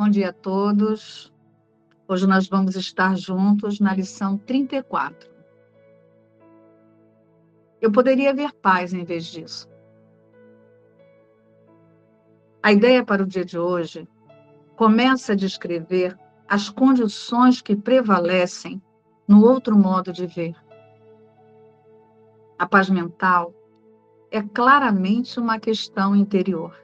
Bom dia a todos. Hoje nós vamos estar juntos na lição 34. Eu poderia ver paz em vez disso. A ideia para o dia de hoje começa a descrever as condições que prevalecem no outro modo de ver. A paz mental é claramente uma questão interior.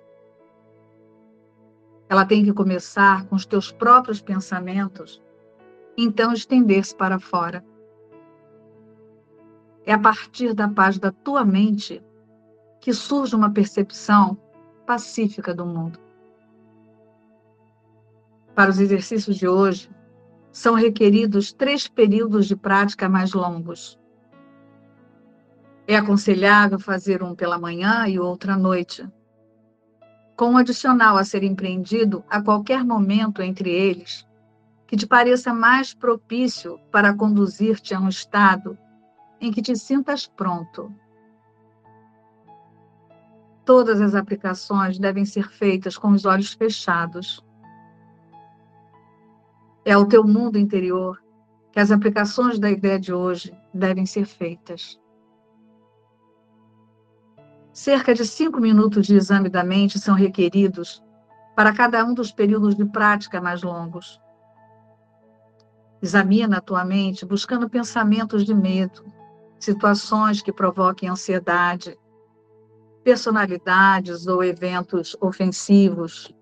Ela tem que começar com os teus próprios pensamentos, então estender-se para fora. É a partir da paz da tua mente que surge uma percepção pacífica do mundo. Para os exercícios de hoje, são requeridos três períodos de prática mais longos. É aconselhável fazer um pela manhã e outro à noite, com um adicional a ser empreendido a qualquer momento entre eles, que te pareça mais propício para conduzir-te a um estado em que te sintas pronto. Todas as aplicações devem ser feitas com os olhos fechados. É ao teu mundo interior que as aplicações da ideia de hoje devem ser feitas. Cerca de cinco minutos de exame da mente são requeridos para cada um dos períodos de prática mais longos. Examina a tua mente buscando pensamentos de medo, situações que provoquem ansiedade, personalidades ou eventos ofensivos,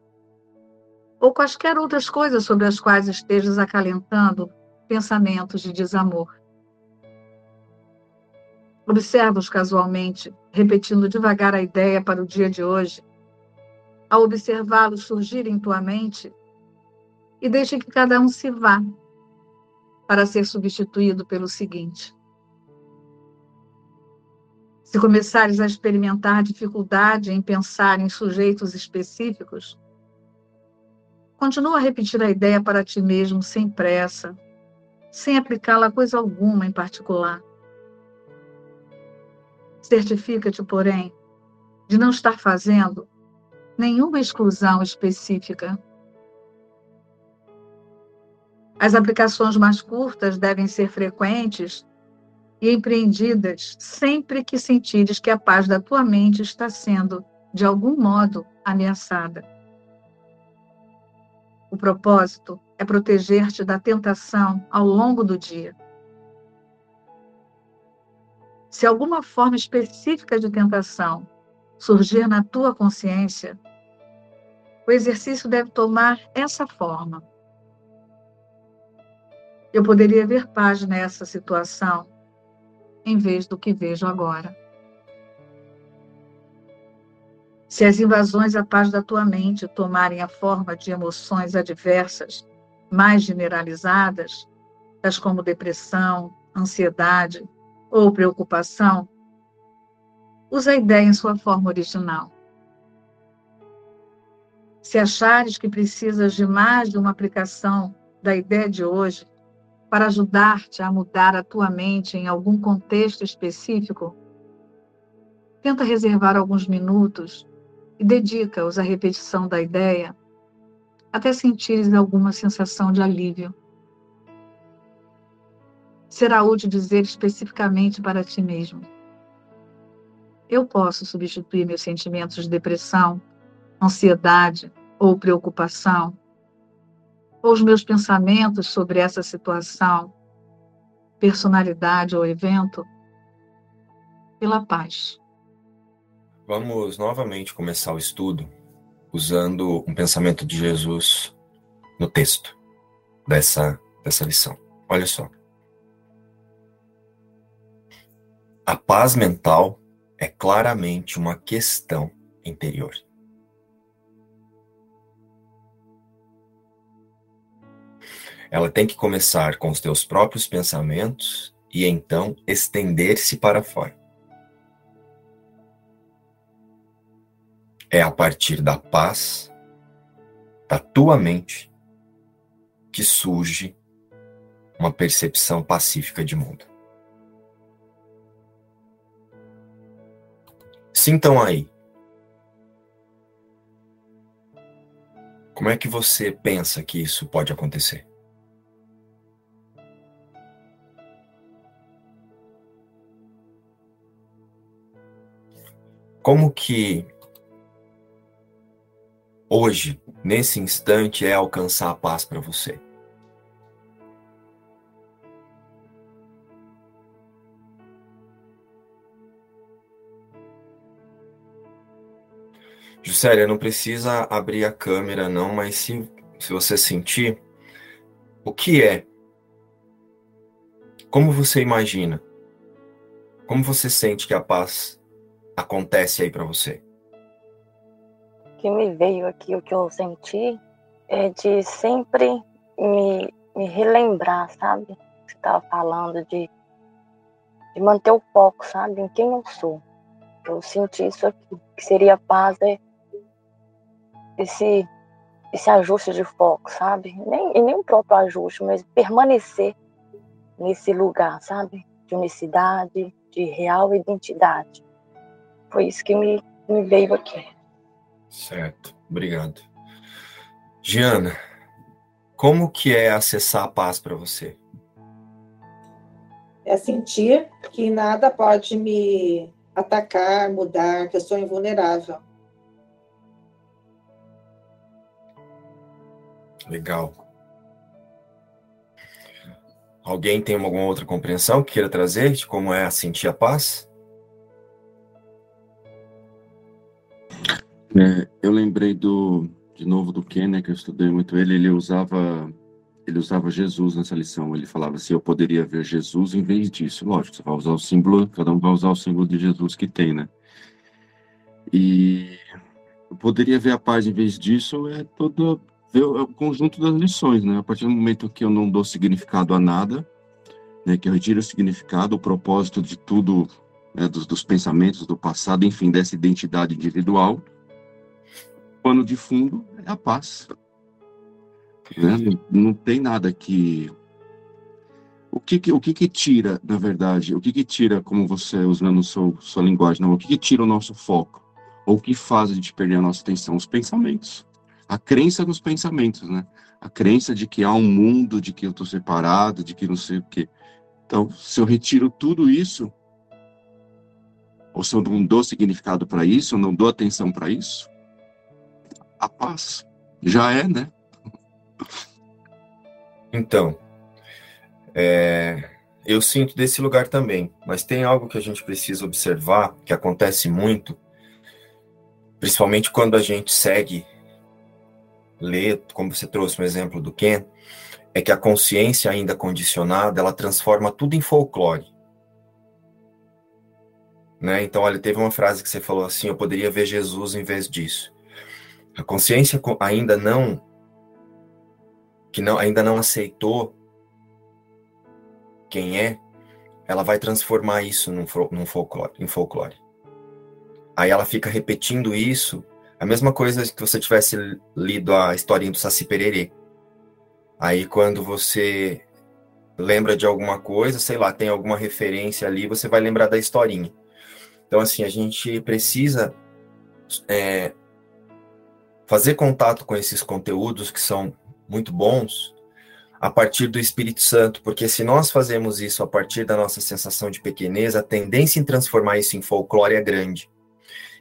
ou quaisquer outras coisas sobre as quais estejas acalentando pensamentos de desamor. Observa-os casualmente, repetindo devagar a ideia para o dia de hoje. Ao observá-los surgir em tua mente, e deixe que cada um se vá, para ser substituído pelo seguinte. Se começares a experimentar dificuldade em pensar em sujeitos específicos, continua a repetir a ideia para ti mesmo sem pressa, sem aplicá-la a coisa alguma em particular. Certifica-te, porém, de não estar fazendo nenhuma exclusão específica. As aplicações mais curtas devem ser frequentes e empreendidas sempre que sentires que a paz da tua mente está sendo, de algum modo, ameaçada. O propósito é proteger-te da tentação ao longo do dia. Se alguma forma específica de tentação surgir na tua consciência, o exercício deve tomar essa forma. Eu poderia ver paz nessa situação, em vez do que vejo agora. Se as invasões à paz da tua mente tomarem a forma de emoções adversas, mais generalizadas, tais como depressão, ansiedade, ou preocupação, usa a ideia em sua forma original. Se achares que precisas de mais de uma aplicação da ideia de hoje para ajudar-te a mudar a tua mente em algum contexto específico, tenta reservar alguns minutos e dedica-os à repetição da ideia até sentires alguma sensação de alívio será útil dizer especificamente para ti mesmo. Eu posso substituir meus sentimentos de depressão, ansiedade ou preocupação, ou os meus pensamentos sobre essa situação, personalidade ou evento, pela paz. Vamos novamente começar o estudo usando um pensamento de Jesus no texto dessa, dessa lição. Olha só. A paz mental é claramente uma questão interior. Ela tem que começar com os teus próprios pensamentos e então estender-se para fora. É a partir da paz da tua mente que surge uma percepção pacífica de mundo. Sintam aí. Como é que você pensa que isso pode acontecer? Como que hoje, nesse instante, é alcançar a paz para você? Juscelia, não precisa abrir a câmera não, mas se, se você sentir, o que é? Como você imagina? Como você sente que a paz acontece aí para você? O que me veio aqui, o que eu senti, é de sempre me, me relembrar, sabe? Você estava falando de, de manter o foco, sabe? Em quem eu sou. Eu senti isso aqui, que seria paz, é esse, esse ajuste de foco, sabe? Nem, e nem o próprio ajuste, mas permanecer nesse lugar, sabe? De unicidade, de real identidade. Foi isso que me, me veio aqui. Certo, obrigado. Giana, como que é acessar a paz para você? É sentir que nada pode me atacar, mudar, que eu sou invulnerável. Legal. Alguém tem alguma outra compreensão que queira trazer de como é sentir a paz? É, eu lembrei do, de novo do Ken, né, que eu estudei muito ele, ele usava ele usava Jesus nessa lição, ele falava assim, eu poderia ver Jesus em vez disso, lógico, você vai usar o símbolo, cada um vai usar o símbolo de Jesus que tem, né? E eu poderia ver a paz em vez disso é toda ver o conjunto das lições, né? A partir do momento que eu não dou significado a nada, né, que eu retiro o significado, o propósito de tudo, né, dos, dos, pensamentos do passado, enfim, dessa identidade individual, o pano de fundo é a paz. Né? Não, não tem nada que o que, que, o que, que tira, na verdade, o que, que tira, como você usando seu, sua linguagem, não, o que, que tira o nosso foco? Ou o que faz a gente perder a nossa atenção? Os pensamentos a crença nos pensamentos, né? A crença de que há um mundo, de que eu estou separado, de que não sei o quê. Então, se eu retiro tudo isso, ou se eu não dou significado para isso, eu não dou atenção para isso, a paz já é, né? Então, é, eu sinto desse lugar também, mas tem algo que a gente precisa observar, que acontece muito, principalmente quando a gente segue ler, como você trouxe um exemplo do Ken, é que a consciência ainda condicionada, ela transforma tudo em folclore. Né? Então, olha, teve uma frase que você falou assim, eu poderia ver Jesus em vez disso. A consciência ainda não que não ainda não aceitou quem é, ela vai transformar isso num, num folclore, em folclore. Aí ela fica repetindo isso a mesma coisa que você tivesse lido a historinha do Saci Pererê. Aí quando você lembra de alguma coisa, sei lá, tem alguma referência ali, você vai lembrar da historinha. Então, assim, a gente precisa é, fazer contato com esses conteúdos que são muito bons a partir do Espírito Santo, porque se nós fazemos isso a partir da nossa sensação de pequenez, a tendência em transformar isso em folclore é grande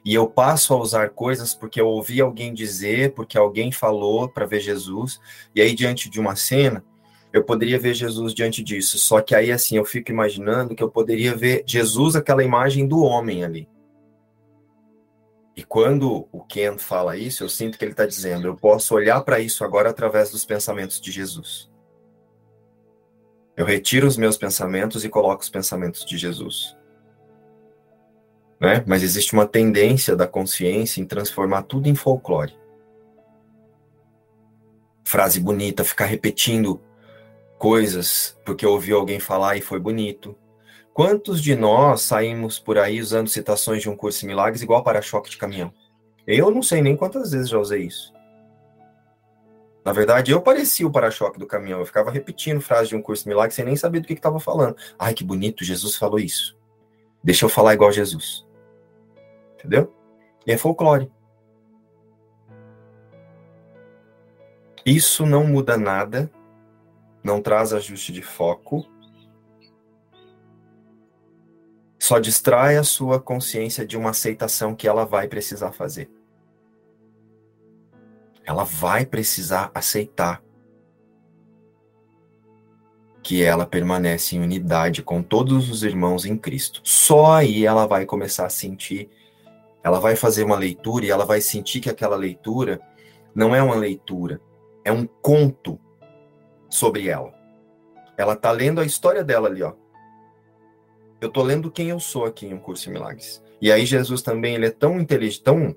e eu passo a usar coisas porque eu ouvi alguém dizer, porque alguém falou para ver Jesus, e aí diante de uma cena, eu poderia ver Jesus diante disso. Só que aí assim, eu fico imaginando que eu poderia ver Jesus aquela imagem do homem ali. E quando o Ken fala isso, eu sinto que ele está dizendo: eu posso olhar para isso agora através dos pensamentos de Jesus. Eu retiro os meus pensamentos e coloco os pensamentos de Jesus né? Mas existe uma tendência da consciência em transformar tudo em folclore. Frase bonita, ficar repetindo coisas porque ouviu alguém falar e foi bonito. Quantos de nós saímos por aí usando citações de um curso em milagres igual para-choque de caminhão? Eu não sei nem quantas vezes já usei isso. Na verdade, eu parecia o para-choque do caminhão. Eu ficava repetindo frases de um curso em milagres sem nem saber do que estava falando. Ai, que bonito, Jesus falou isso. Deixa eu falar igual Jesus entendeu? E é folclore. Isso não muda nada, não traz ajuste de foco, só distrai a sua consciência de uma aceitação que ela vai precisar fazer. Ela vai precisar aceitar que ela permanece em unidade com todos os irmãos em Cristo. Só aí ela vai começar a sentir, ela vai fazer uma leitura e ela vai sentir que aquela leitura não é uma leitura, é um conto sobre ela. Ela tá lendo a história dela ali, ó. Eu tô lendo quem eu sou aqui em um curso de milagres. E aí Jesus também, ele é tão inteligente, tão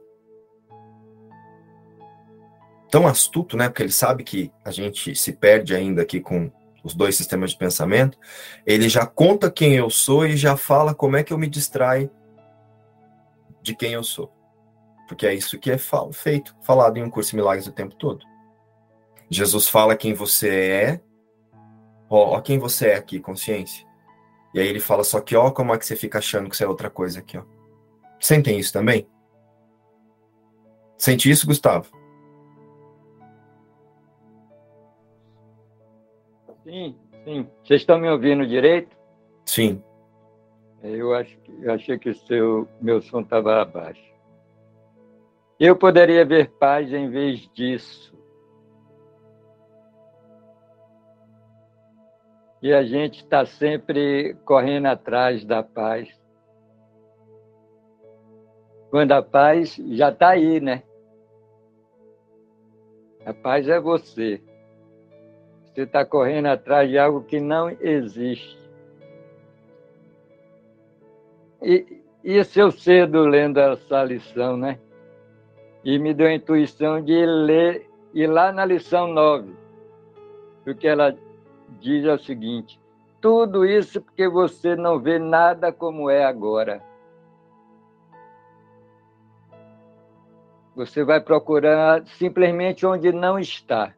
tão astuto, né? Porque ele sabe que a gente se perde ainda aqui com os dois sistemas de pensamento. Ele já conta quem eu sou e já fala como é que eu me distraio de quem eu sou. Porque é isso que é feito, falado em um curso de milagres o tempo todo. Jesus fala quem você é, ó, ó quem você é aqui, consciência. E aí ele fala só que, ó, como é que você fica achando que você é outra coisa aqui, ó. Sentem isso também? Sente isso, Gustavo? Sim, sim. Vocês estão me ouvindo direito? Sim. Eu, acho, eu achei que seu, meu som estava abaixo. Eu poderia ver paz em vez disso. E a gente está sempre correndo atrás da paz. Quando a paz já está aí, né? A paz é você. Você está correndo atrás de algo que não existe. E isso eu cedo lendo essa lição, né? E me deu a intuição de ler, ir lá na lição 9, porque ela diz o seguinte: tudo isso porque você não vê nada como é agora. Você vai procurar simplesmente onde não está.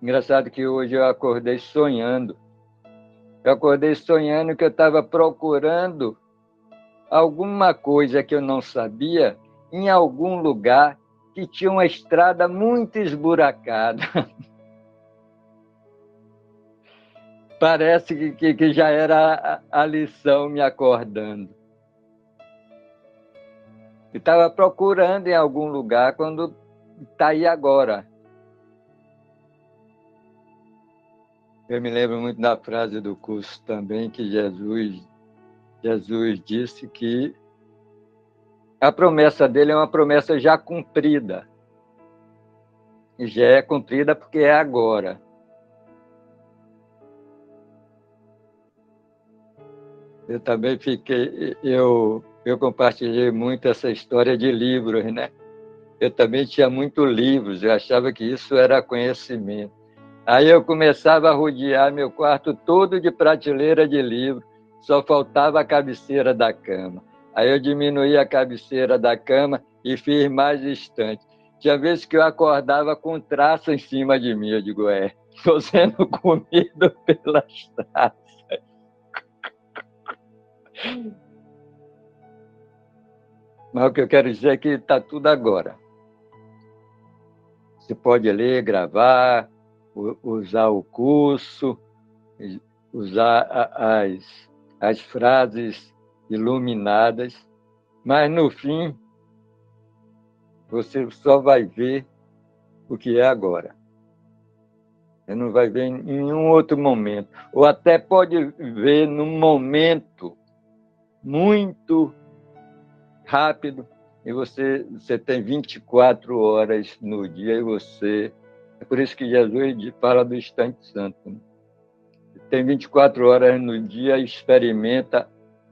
Engraçado que hoje eu acordei sonhando. Eu acordei sonhando que eu estava procurando alguma coisa que eu não sabia em algum lugar que tinha uma estrada muito esburacada. Parece que, que, que, já era a, a lição me acordando. Estava procurando em algum lugar quando está aí agora. Eu me lembro muito da frase do curso também que Jesus Jesus disse que a promessa dele é uma promessa já cumprida. E já é cumprida porque é agora. Eu também fiquei, eu, eu compartilhei muito essa história de livros, né? Eu também tinha muitos livros, eu achava que isso era conhecimento. Aí eu começava a rodear meu quarto todo de prateleira de livros, só faltava a cabeceira da cama. Aí eu diminuí a cabeceira da cama e fiz mais distante. Tinha vezes que eu acordava com traço em cima de mim. Eu digo, é, estou sendo comido pelas traças. Mas o que eu quero dizer é que está tudo agora. Você pode ler, gravar, usar o curso, usar as, as frases iluminadas, mas no fim você só vai ver o que é agora. Você não vai ver em nenhum outro momento. Ou até pode ver num momento muito rápido, e você, você tem 24 horas no dia e você. É por isso que Jesus fala do instante santo. Né? Tem 24 horas no dia experimenta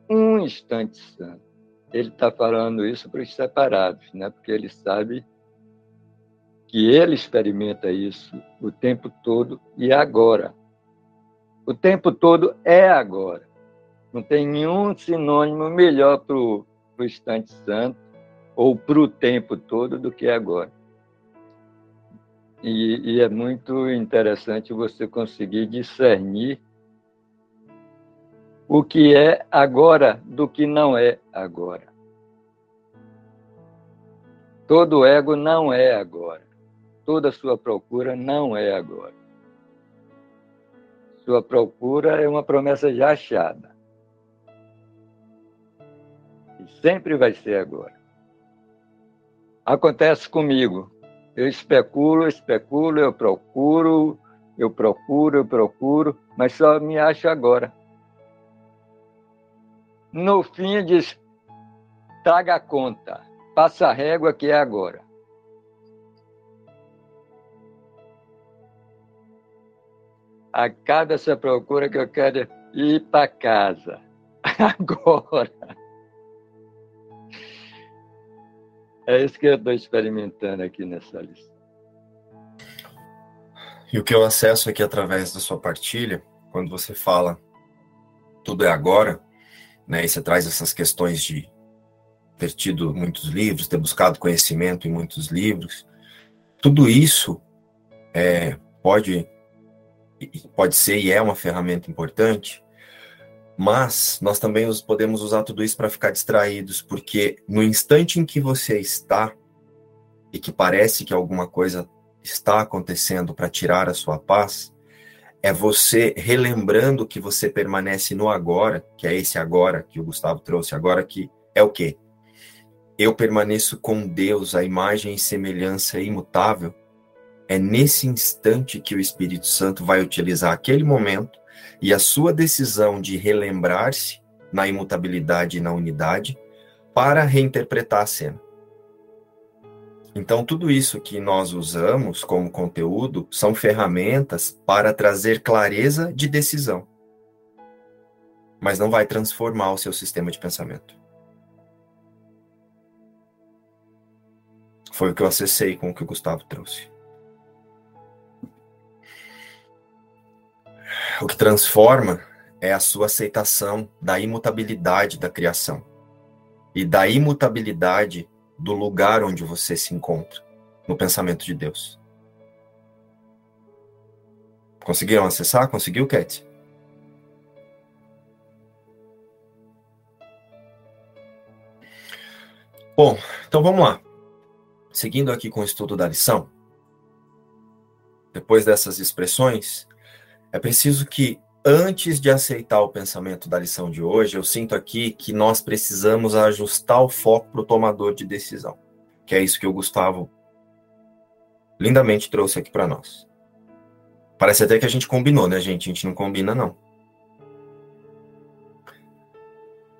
um instante santo. Ele está falando isso para os separados, né? porque ele sabe que ele experimenta isso o tempo todo e agora. O tempo todo é agora. Não tem nenhum sinônimo melhor para o instante santo ou para o tempo todo do que agora. E, e, é muito interessante você conseguir discernir o que é agora do que não é agora. Todo ego não é agora. Toda sua procura não é agora. Sua procura é uma promessa já achada. E sempre vai ser agora. Acontece comigo. Eu especulo, especulo, eu procuro, eu procuro, eu procuro, mas só me acho agora. No fim, diz: traga a conta, passa a régua que é agora. Acaba essa procura que eu quero ir para casa. Agora. É isso que eu estou experimentando aqui nessa lista. E o que eu acesso aqui através da sua partilha, quando você fala tudo é agora, né, e você traz essas questões de ter tido muitos livros, ter buscado conhecimento em muitos livros, tudo isso é, pode, pode ser e é uma ferramenta importante, mas nós também podemos usar tudo isso para ficar distraídos, porque no instante em que você está e que parece que alguma coisa está acontecendo para tirar a sua paz, é você relembrando que você permanece no agora, que é esse agora que o Gustavo trouxe, agora que é o quê? Eu permaneço com Deus, a imagem e semelhança imutável. É nesse instante que o Espírito Santo vai utilizar aquele momento e a sua decisão de relembrar-se na imutabilidade e na unidade para reinterpretar a cena. Então, tudo isso que nós usamos como conteúdo são ferramentas para trazer clareza de decisão, mas não vai transformar o seu sistema de pensamento. Foi o que eu acessei com o que o Gustavo trouxe. O que transforma é a sua aceitação da imutabilidade da criação e da imutabilidade do lugar onde você se encontra no pensamento de Deus. Conseguiram acessar? Conseguiu, Cat? Bom, então vamos lá. Seguindo aqui com o estudo da lição, depois dessas expressões, é preciso que, antes de aceitar o pensamento da lição de hoje, eu sinto aqui que nós precisamos ajustar o foco para o tomador de decisão, que é isso que o Gustavo lindamente trouxe aqui para nós. Parece até que a gente combinou, né, gente? A gente não combina, não.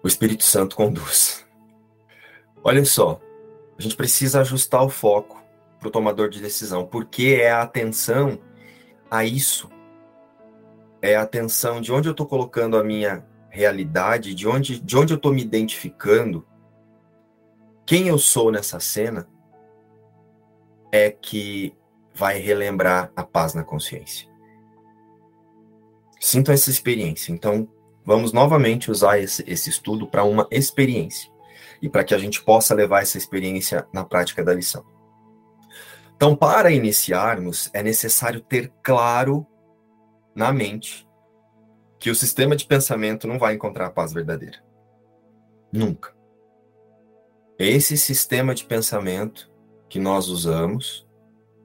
O Espírito Santo conduz. Olha só, a gente precisa ajustar o foco para o tomador de decisão, porque é a atenção a isso é a atenção de onde eu estou colocando a minha realidade, de onde, de onde eu estou me identificando, quem eu sou nessa cena, é que vai relembrar a paz na consciência. Sinto essa experiência. Então, vamos novamente usar esse, esse estudo para uma experiência e para que a gente possa levar essa experiência na prática da lição. Então, para iniciarmos, é necessário ter claro na mente que o sistema de pensamento não vai encontrar a paz verdadeira. Nunca. Esse sistema de pensamento que nós usamos,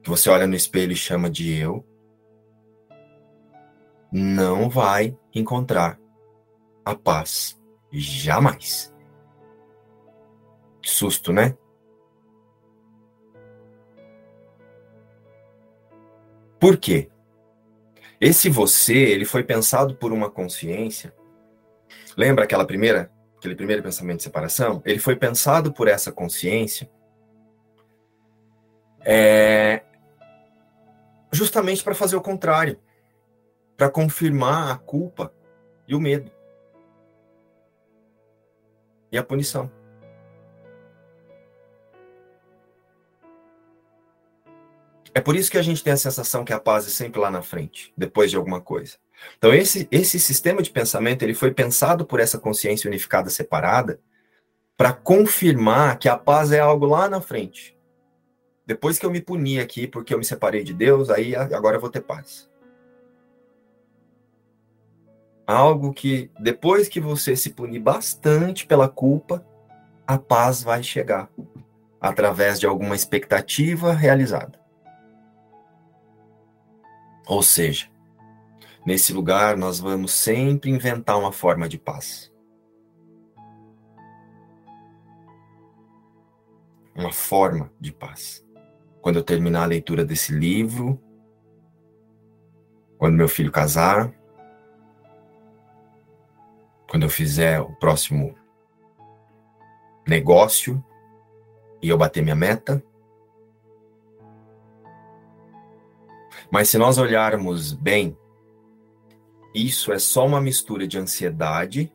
que você olha no espelho e chama de eu, não vai encontrar a paz. Jamais. Que susto, né? Por quê? Esse você, ele foi pensado por uma consciência. Lembra aquela primeira, aquele primeiro pensamento de separação? Ele foi pensado por essa consciência é, justamente para fazer o contrário, para confirmar a culpa e o medo e a punição. É por isso que a gente tem a sensação que a paz é sempre lá na frente, depois de alguma coisa. Então esse esse sistema de pensamento ele foi pensado por essa consciência unificada separada para confirmar que a paz é algo lá na frente. Depois que eu me puni aqui porque eu me separei de Deus, aí agora eu vou ter paz. Algo que depois que você se punir bastante pela culpa, a paz vai chegar. através de alguma expectativa realizada. Ou seja, nesse lugar nós vamos sempre inventar uma forma de paz. Uma forma de paz. Quando eu terminar a leitura desse livro, quando meu filho casar, quando eu fizer o próximo negócio e eu bater minha meta. Mas se nós olharmos bem, isso é só uma mistura de ansiedade,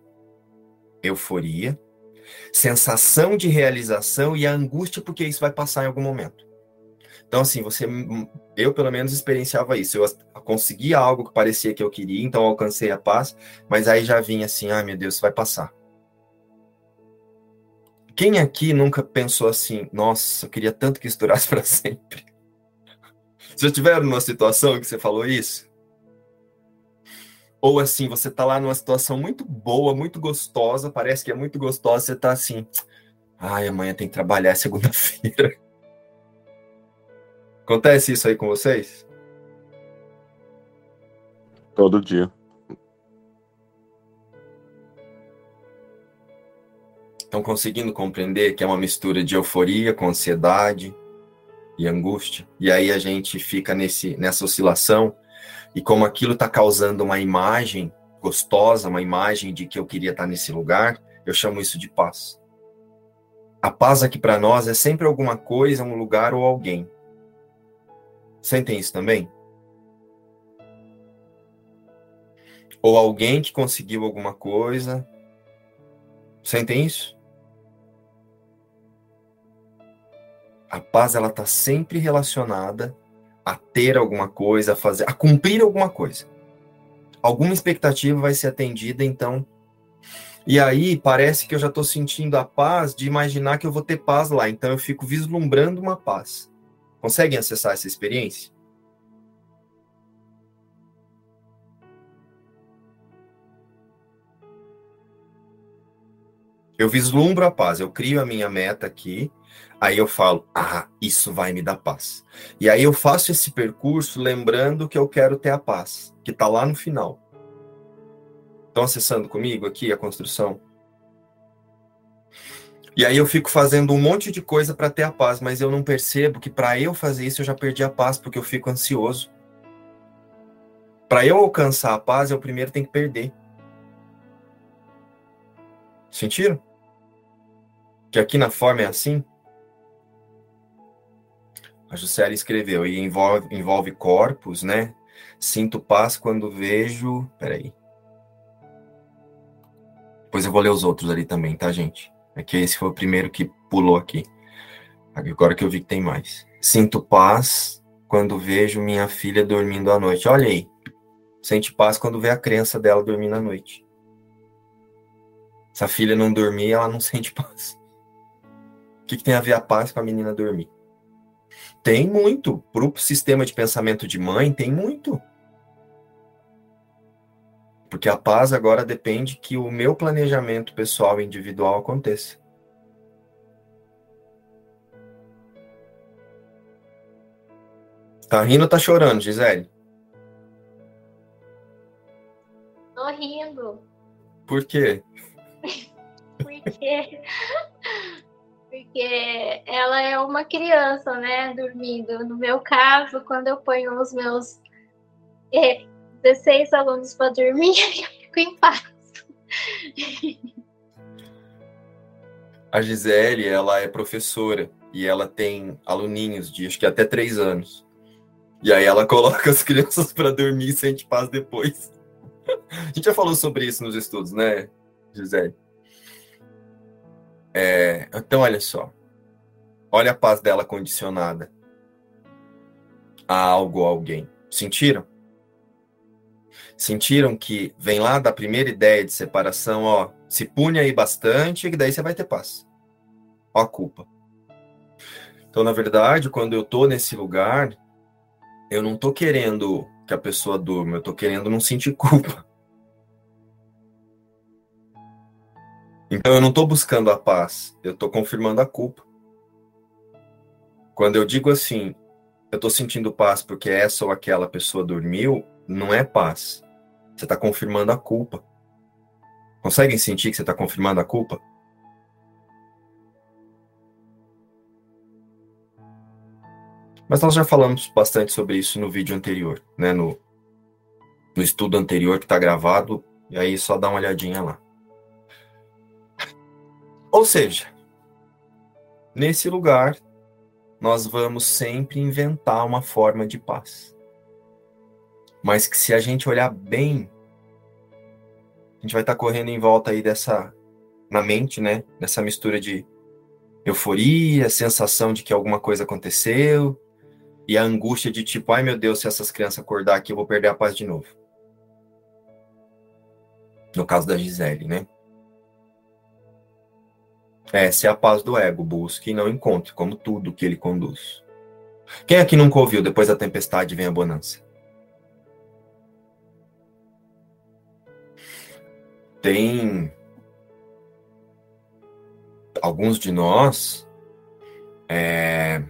euforia, sensação de realização e a angústia porque isso vai passar em algum momento. Então, assim, você, eu pelo menos experienciava isso. Eu conseguia algo que parecia que eu queria, então eu alcancei a paz, mas aí já vinha assim, ai ah, meu Deus, vai passar. Quem aqui nunca pensou assim, nossa, eu queria tanto que isso durasse para sempre? Já tiveram numa situação que você falou isso? Ou assim, você tá lá numa situação muito boa, muito gostosa, parece que é muito gostosa, você tá assim, ai, amanhã tem que trabalhar é segunda-feira. Acontece isso aí com vocês? Todo dia. Estão conseguindo compreender que é uma mistura de euforia com ansiedade e angústia? E aí a gente fica nesse, nessa oscilação, e como aquilo está causando uma imagem gostosa, uma imagem de que eu queria estar nesse lugar, eu chamo isso de paz. A paz aqui para nós é sempre alguma coisa, um lugar ou alguém. Sentem isso também? Ou alguém que conseguiu alguma coisa. Sentem isso? A paz ela está sempre relacionada a ter alguma coisa, a fazer, a cumprir alguma coisa. Alguma expectativa vai ser atendida, então. E aí parece que eu já estou sentindo a paz de imaginar que eu vou ter paz lá. Então eu fico vislumbrando uma paz. Conseguem acessar essa experiência? Eu vislumbro a paz, eu crio a minha meta aqui, aí eu falo, ah, isso vai me dar paz. E aí eu faço esse percurso lembrando que eu quero ter a paz, que está lá no final. Estão acessando comigo aqui a construção? E aí eu fico fazendo um monte de coisa para ter a paz, mas eu não percebo que para eu fazer isso eu já perdi a paz porque eu fico ansioso. Para eu alcançar a paz, eu primeiro tenho que perder. Sentiram? que aqui na forma é assim? A Juscelia escreveu, e envolve, envolve corpos, né? Sinto paz quando vejo. Peraí. Depois eu vou ler os outros ali também, tá, gente? É que esse foi o primeiro que pulou aqui. Agora que eu vi que tem mais. Sinto paz quando vejo minha filha dormindo à noite. Olha aí. Sente paz quando vê a crença dela dormindo à noite. Se a filha não dormir, ela não sente paz. O que, que tem a ver a paz com a menina dormir? Tem muito. Para o sistema de pensamento de mãe, tem muito. Porque a paz agora depende que o meu planejamento pessoal e individual aconteça. Tá rindo ou tá chorando, Gisele? Tô rindo. Por quê? Porque porque ela é uma criança, né, dormindo. No meu caso, quando eu ponho os meus é, 16 alunos para dormir, eu fico em paz. A Gisele, ela é professora e ela tem aluninhos de acho que até três anos. E aí ela coloca as crianças para dormir e sente paz depois. A gente já falou sobre isso nos estudos, né, Gisele? É, então, olha só. Olha a paz dela condicionada a algo ou alguém. Sentiram? Sentiram que vem lá da primeira ideia de separação, ó, se pune aí bastante, e daí você vai ter paz. Ó a culpa. Então, na verdade, quando eu tô nesse lugar, eu não tô querendo que a pessoa durma, eu tô querendo não sentir culpa. Então eu não estou buscando a paz, eu estou confirmando a culpa. Quando eu digo assim, eu estou sentindo paz porque essa ou aquela pessoa dormiu, não é paz. Você está confirmando a culpa. Conseguem sentir que você está confirmando a culpa? Mas nós já falamos bastante sobre isso no vídeo anterior, né? No, no estudo anterior que está gravado, e aí só dá uma olhadinha lá. Ou seja, nesse lugar, nós vamos sempre inventar uma forma de paz. Mas que se a gente olhar bem, a gente vai estar tá correndo em volta aí dessa, na mente, né? Dessa mistura de euforia, sensação de que alguma coisa aconteceu, e a angústia de tipo, ai meu Deus, se essas crianças acordar aqui, eu vou perder a paz de novo. No caso da Gisele, né? Essa é a paz do ego, busque e não encontre, como tudo que ele conduz. Quem aqui nunca ouviu, depois da tempestade vem a bonança? Tem alguns de nós é,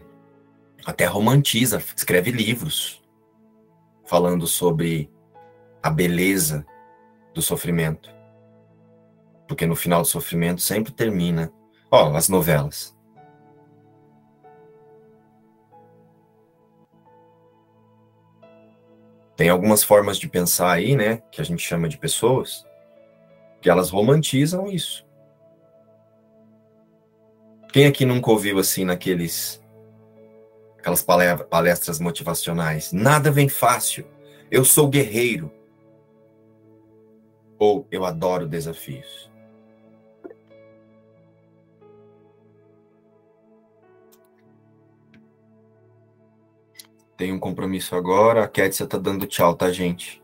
até romantiza, escreve livros falando sobre a beleza do sofrimento. Porque no final do sofrimento sempre termina. Ó, as novelas. Tem algumas formas de pensar aí, né, que a gente chama de pessoas, que elas romantizam isso. Quem aqui nunca ouviu assim naqueles aquelas palestras motivacionais? Nada vem fácil. Eu sou guerreiro. Ou eu adoro desafios. Tem um compromisso agora. A Kétia tá dando tchau, tá, gente?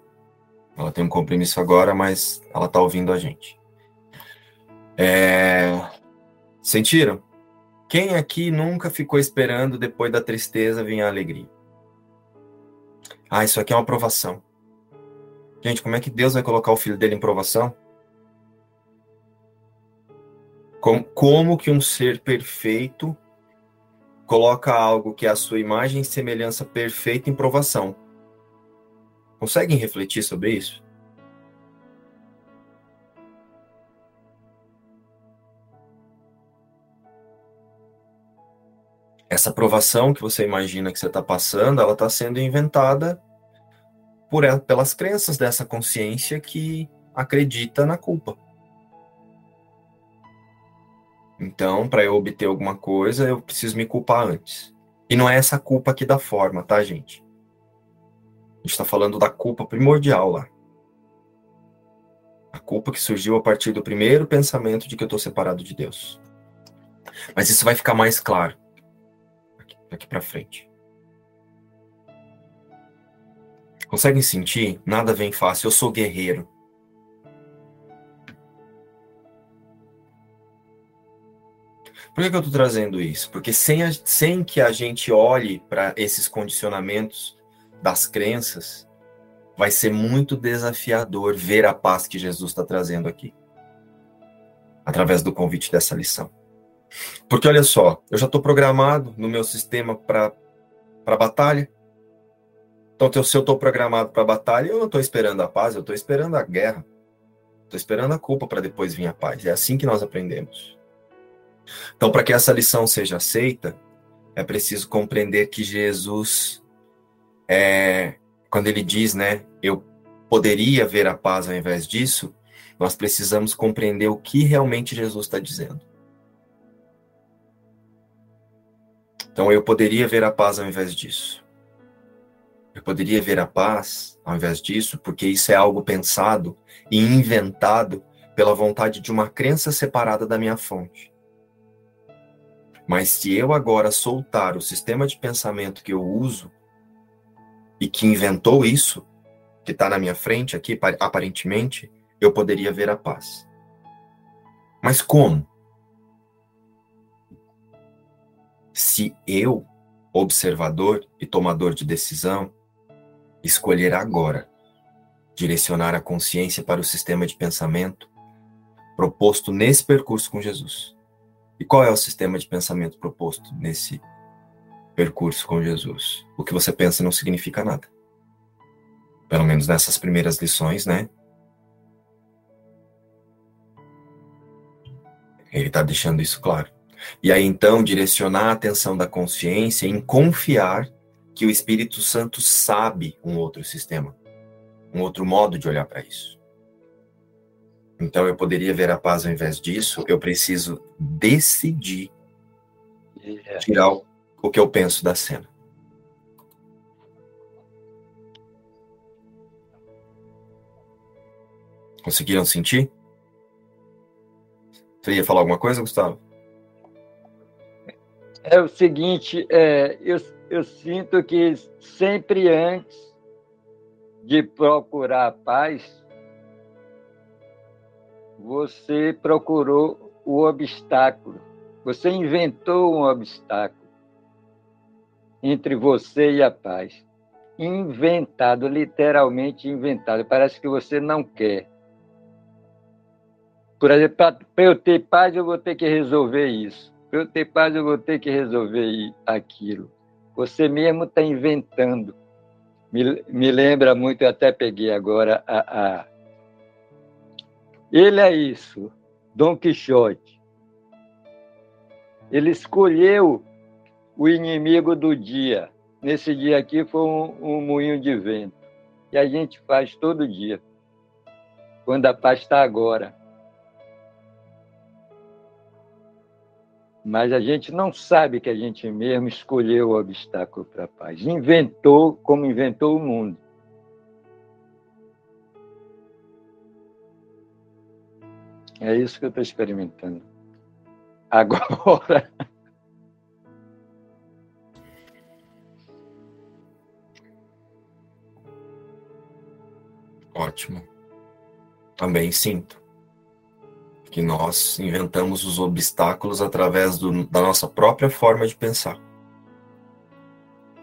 Ela tem um compromisso agora, mas ela tá ouvindo a gente. É... Sentiram? Quem aqui nunca ficou esperando depois da tristeza vir a alegria? Ah, isso aqui é uma provação. Gente, como é que Deus vai colocar o filho dele em provação? Como, como que um ser perfeito coloca algo que é a sua imagem e semelhança perfeita em provação? Conseguem refletir sobre isso? Essa provação que você imagina que você está passando, ela está sendo inventada por ela, pelas crenças dessa consciência que acredita na culpa. Então, para eu obter alguma coisa, eu preciso me culpar antes. E não é essa culpa que dá forma, tá, gente? A gente está falando da culpa primordial lá. A culpa que surgiu a partir do primeiro pensamento de que eu estou separado de Deus. Mas isso vai ficar mais claro daqui para frente. Conseguem sentir? Nada vem fácil. Eu sou guerreiro. Por que, que eu estou trazendo isso? Porque sem, a, sem que a gente olhe para esses condicionamentos das crenças, vai ser muito desafiador ver a paz que Jesus está trazendo aqui, através do convite dessa lição. Porque olha só, eu já estou programado no meu sistema para batalha, então, se eu estou programado para a batalha, eu não estou esperando a paz, eu estou esperando a guerra. Estou esperando a culpa para depois vir a paz. É assim que nós aprendemos. Então, para que essa lição seja aceita, é preciso compreender que Jesus, é, quando ele diz, né, eu poderia ver a paz ao invés disso, nós precisamos compreender o que realmente Jesus está dizendo. Então, eu poderia ver a paz ao invés disso. Eu poderia ver a paz ao invés disso, porque isso é algo pensado e inventado pela vontade de uma crença separada da minha fonte. Mas se eu agora soltar o sistema de pensamento que eu uso e que inventou isso, que está na minha frente aqui, aparentemente, eu poderia ver a paz. Mas como? Se eu, observador e tomador de decisão, escolher agora direcionar a consciência para o sistema de pensamento proposto nesse percurso com Jesus. E qual é o sistema de pensamento proposto nesse percurso com Jesus. O que você pensa não significa nada. Pelo menos nessas primeiras lições, né? Ele está deixando isso claro. E aí então direcionar a atenção da consciência em confiar que o Espírito Santo sabe um outro sistema, um outro modo de olhar para isso. Então eu poderia ver a paz ao invés disso, eu preciso decidir é. tirar o, o que eu penso da cena. Conseguiram sentir? Você ia falar alguma coisa, Gustavo? É o seguinte, é, eu, eu sinto que sempre antes de procurar a paz, você procurou o obstáculo. Você inventou um obstáculo entre você e a paz. Inventado, literalmente inventado. Parece que você não quer. Por exemplo, para eu ter paz, eu vou ter que resolver isso. Para eu ter paz, eu vou ter que resolver aquilo. Você mesmo está inventando. Me, me, lembra muito, eu até peguei agora a, a. Ele é isso, Dom Quixote. Ele escolheu o inimigo do dia. Nesse dia aqui foi um, um moinho de vento. E a gente faz todo dia, quando a paz está agora. mas a gente não sabe que a gente mesmo escolheu o obstáculo para a paz. Inventou como inventou o mundo. É isso que eu estou experimentando. Agora. Ótimo. Também sinto que nós inventamos os obstáculos através do, da nossa própria forma de pensar,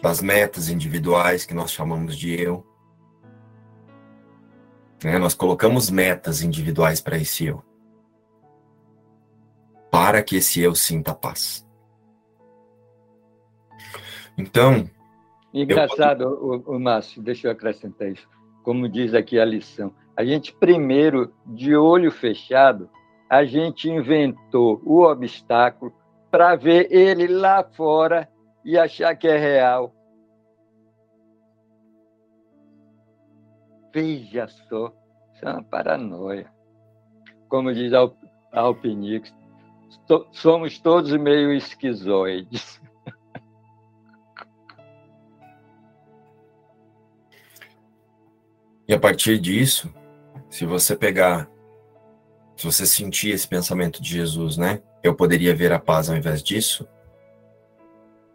das metas individuais que nós chamamos de eu. Né? Nós colocamos metas individuais para esse eu, para que esse eu sinta paz. Então. Engraçado, eu... o, o Márcio, deixa eu acrescentar isso. Como diz aqui a lição, a gente primeiro, de olho fechado, a gente inventou o obstáculo para ver ele lá fora e achar que é real. Veja só, isso é uma paranoia. Como diz Alpinix, somos todos meio esquizoides. E a partir disso, se você pegar se você sentir esse pensamento de Jesus, né? Eu poderia ver a paz ao invés disso.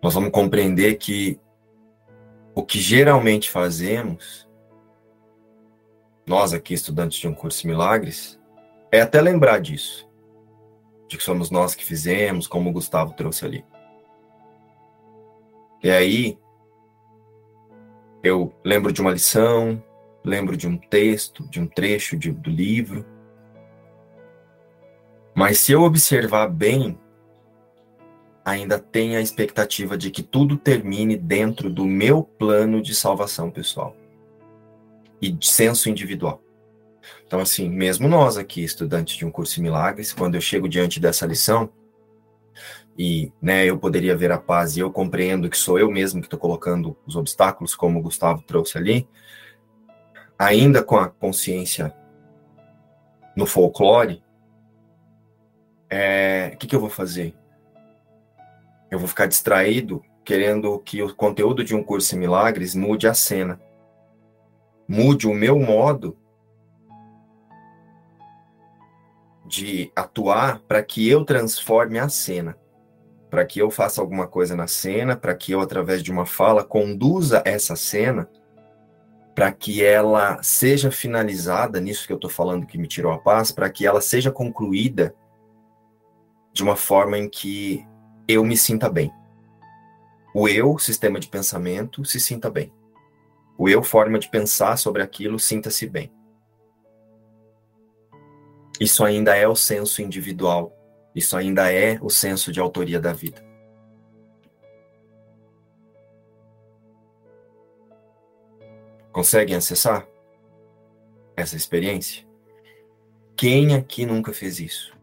Nós vamos compreender que o que geralmente fazemos, nós aqui estudantes de um curso de milagres, é até lembrar disso, de que somos nós que fizemos, como o Gustavo trouxe ali. E aí, eu lembro de uma lição, lembro de um texto, de um trecho de, do livro, mas se eu observar bem, ainda tem a expectativa de que tudo termine dentro do meu plano de salvação pessoal e de senso individual. Então, assim, mesmo nós aqui, estudantes de um curso de milagres, quando eu chego diante dessa lição, e né, eu poderia ver a paz e eu compreendo que sou eu mesmo que estou colocando os obstáculos, como o Gustavo trouxe ali, ainda com a consciência no folclore, é, o que, que eu vou fazer? Eu vou ficar distraído querendo que o conteúdo de um curso em milagres mude a cena, mude o meu modo de atuar para que eu transforme a cena, para que eu faça alguma coisa na cena, para que eu, através de uma fala, conduza essa cena para que ela seja finalizada, nisso que eu estou falando que me tirou a paz, para que ela seja concluída de uma forma em que eu me sinta bem. O eu, sistema de pensamento, se sinta bem. O eu, forma de pensar sobre aquilo, sinta-se bem. Isso ainda é o senso individual. Isso ainda é o senso de autoria da vida. Conseguem acessar essa experiência? Quem aqui nunca fez isso?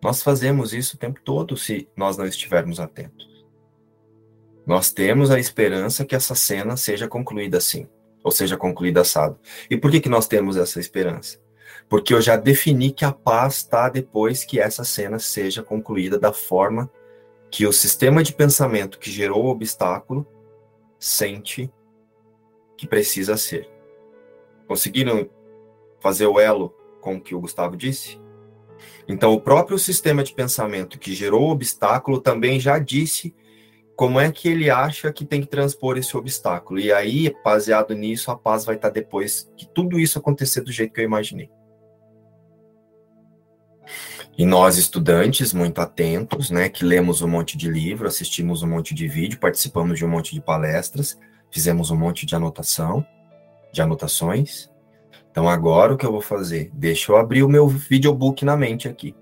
Nós fazemos isso o tempo todo se nós não estivermos atentos. Nós temos a esperança que essa cena seja concluída assim, ou seja concluída assado. E por que, que nós temos essa esperança? Porque eu já defini que a paz está depois que essa cena seja concluída da forma que o sistema de pensamento que gerou o obstáculo sente que precisa ser. Conseguiram fazer o elo com o que o Gustavo disse? Então, o próprio sistema de pensamento que gerou o obstáculo também já disse como é que ele acha que tem que transpor esse obstáculo. E aí, baseado nisso, a paz vai estar depois que tudo isso acontecer do jeito que eu imaginei. E nós, estudantes, muito atentos, né, que lemos um monte de livro, assistimos um monte de vídeo, participamos de um monte de palestras, fizemos um monte de anotação, de anotações. Então agora o que eu vou fazer? Deixa eu abrir o meu videobook na mente aqui.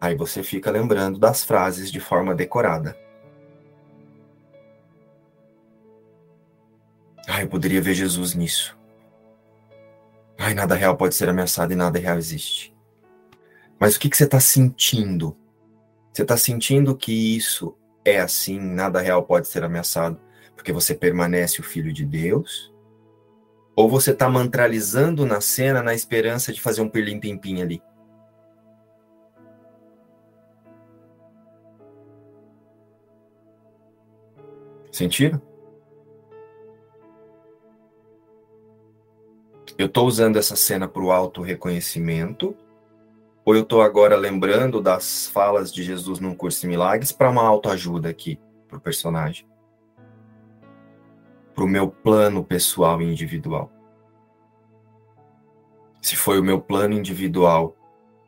Aí você fica lembrando das frases de forma decorada. Ah, eu poderia ver Jesus nisso. Ai, nada real pode ser ameaçado e nada real existe. Mas o que, que você está sentindo? Você está sentindo que isso é assim, nada real pode ser ameaçado, porque você permanece o filho de Deus? Ou você está mantralizando na cena na esperança de fazer um pirlim-pimpim ali? Sentiram? Eu estou usando essa cena para o auto-reconhecimento, ou eu estou agora lembrando das falas de Jesus num curso de milagres para uma autoajuda aqui para o personagem? Para o meu plano pessoal e individual. Se foi o meu plano individual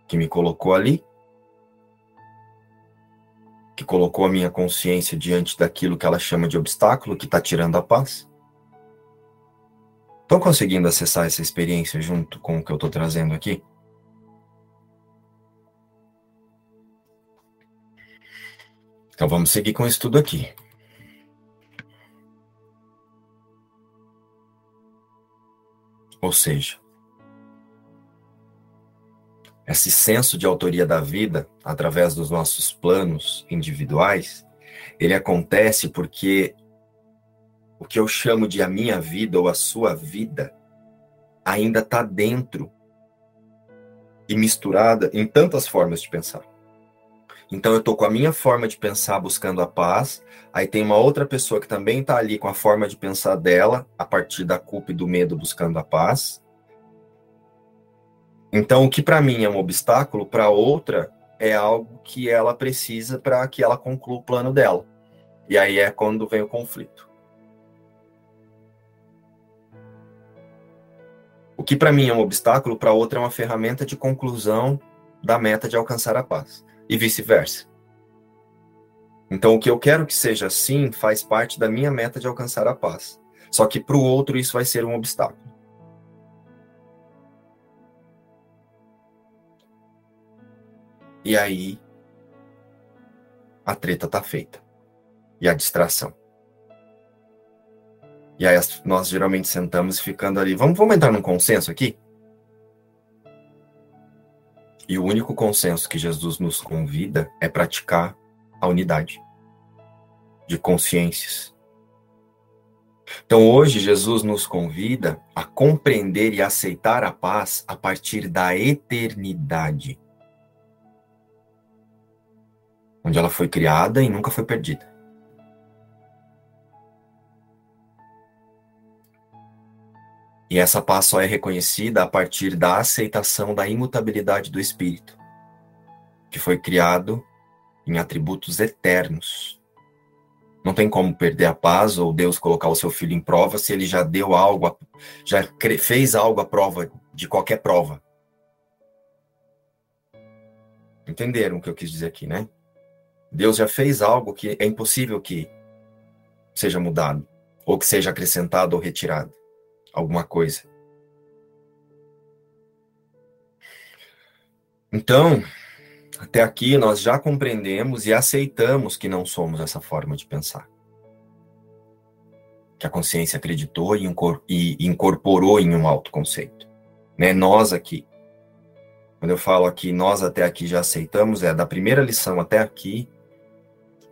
que me colocou ali, que colocou a minha consciência diante daquilo que ela chama de obstáculo, que está tirando a paz? Estão conseguindo acessar essa experiência junto com o que eu estou trazendo aqui? Então vamos seguir com o estudo aqui. Ou seja, esse senso de autoria da vida, através dos nossos planos individuais, ele acontece porque o que eu chamo de a minha vida ou a sua vida ainda está dentro e misturada em tantas formas de pensar. Então eu estou com a minha forma de pensar buscando a paz, aí tem uma outra pessoa que também está ali com a forma de pensar dela, a partir da culpa e do medo buscando a paz. Então o que para mim é um obstáculo, para outra é algo que ela precisa para que ela conclua o plano dela. E aí é quando vem o conflito. Que para mim é um obstáculo, para outra é uma ferramenta de conclusão da meta de alcançar a paz, e vice-versa. Então, o que eu quero que seja assim faz parte da minha meta de alcançar a paz. Só que para o outro isso vai ser um obstáculo. E aí, a treta tá feita. E a distração. E aí nós geralmente sentamos ficando ali. Vamos, vamos entrar num consenso aqui? E o único consenso que Jesus nos convida é praticar a unidade de consciências. Então hoje Jesus nos convida a compreender e aceitar a paz a partir da eternidade. Onde ela foi criada e nunca foi perdida. E essa paz só é reconhecida a partir da aceitação da imutabilidade do espírito, que foi criado em atributos eternos. Não tem como perder a paz ou Deus colocar o seu filho em prova se ele já deu algo, já fez algo à prova de qualquer prova. Entenderam o que eu quis dizer aqui, né? Deus já fez algo que é impossível que seja mudado, ou que seja acrescentado ou retirado alguma coisa. Então, até aqui nós já compreendemos e aceitamos que não somos essa forma de pensar. que a consciência acreditou e incorporou em um autoconceito. Né? Nós aqui, quando eu falo aqui, nós até aqui já aceitamos, é da primeira lição até aqui,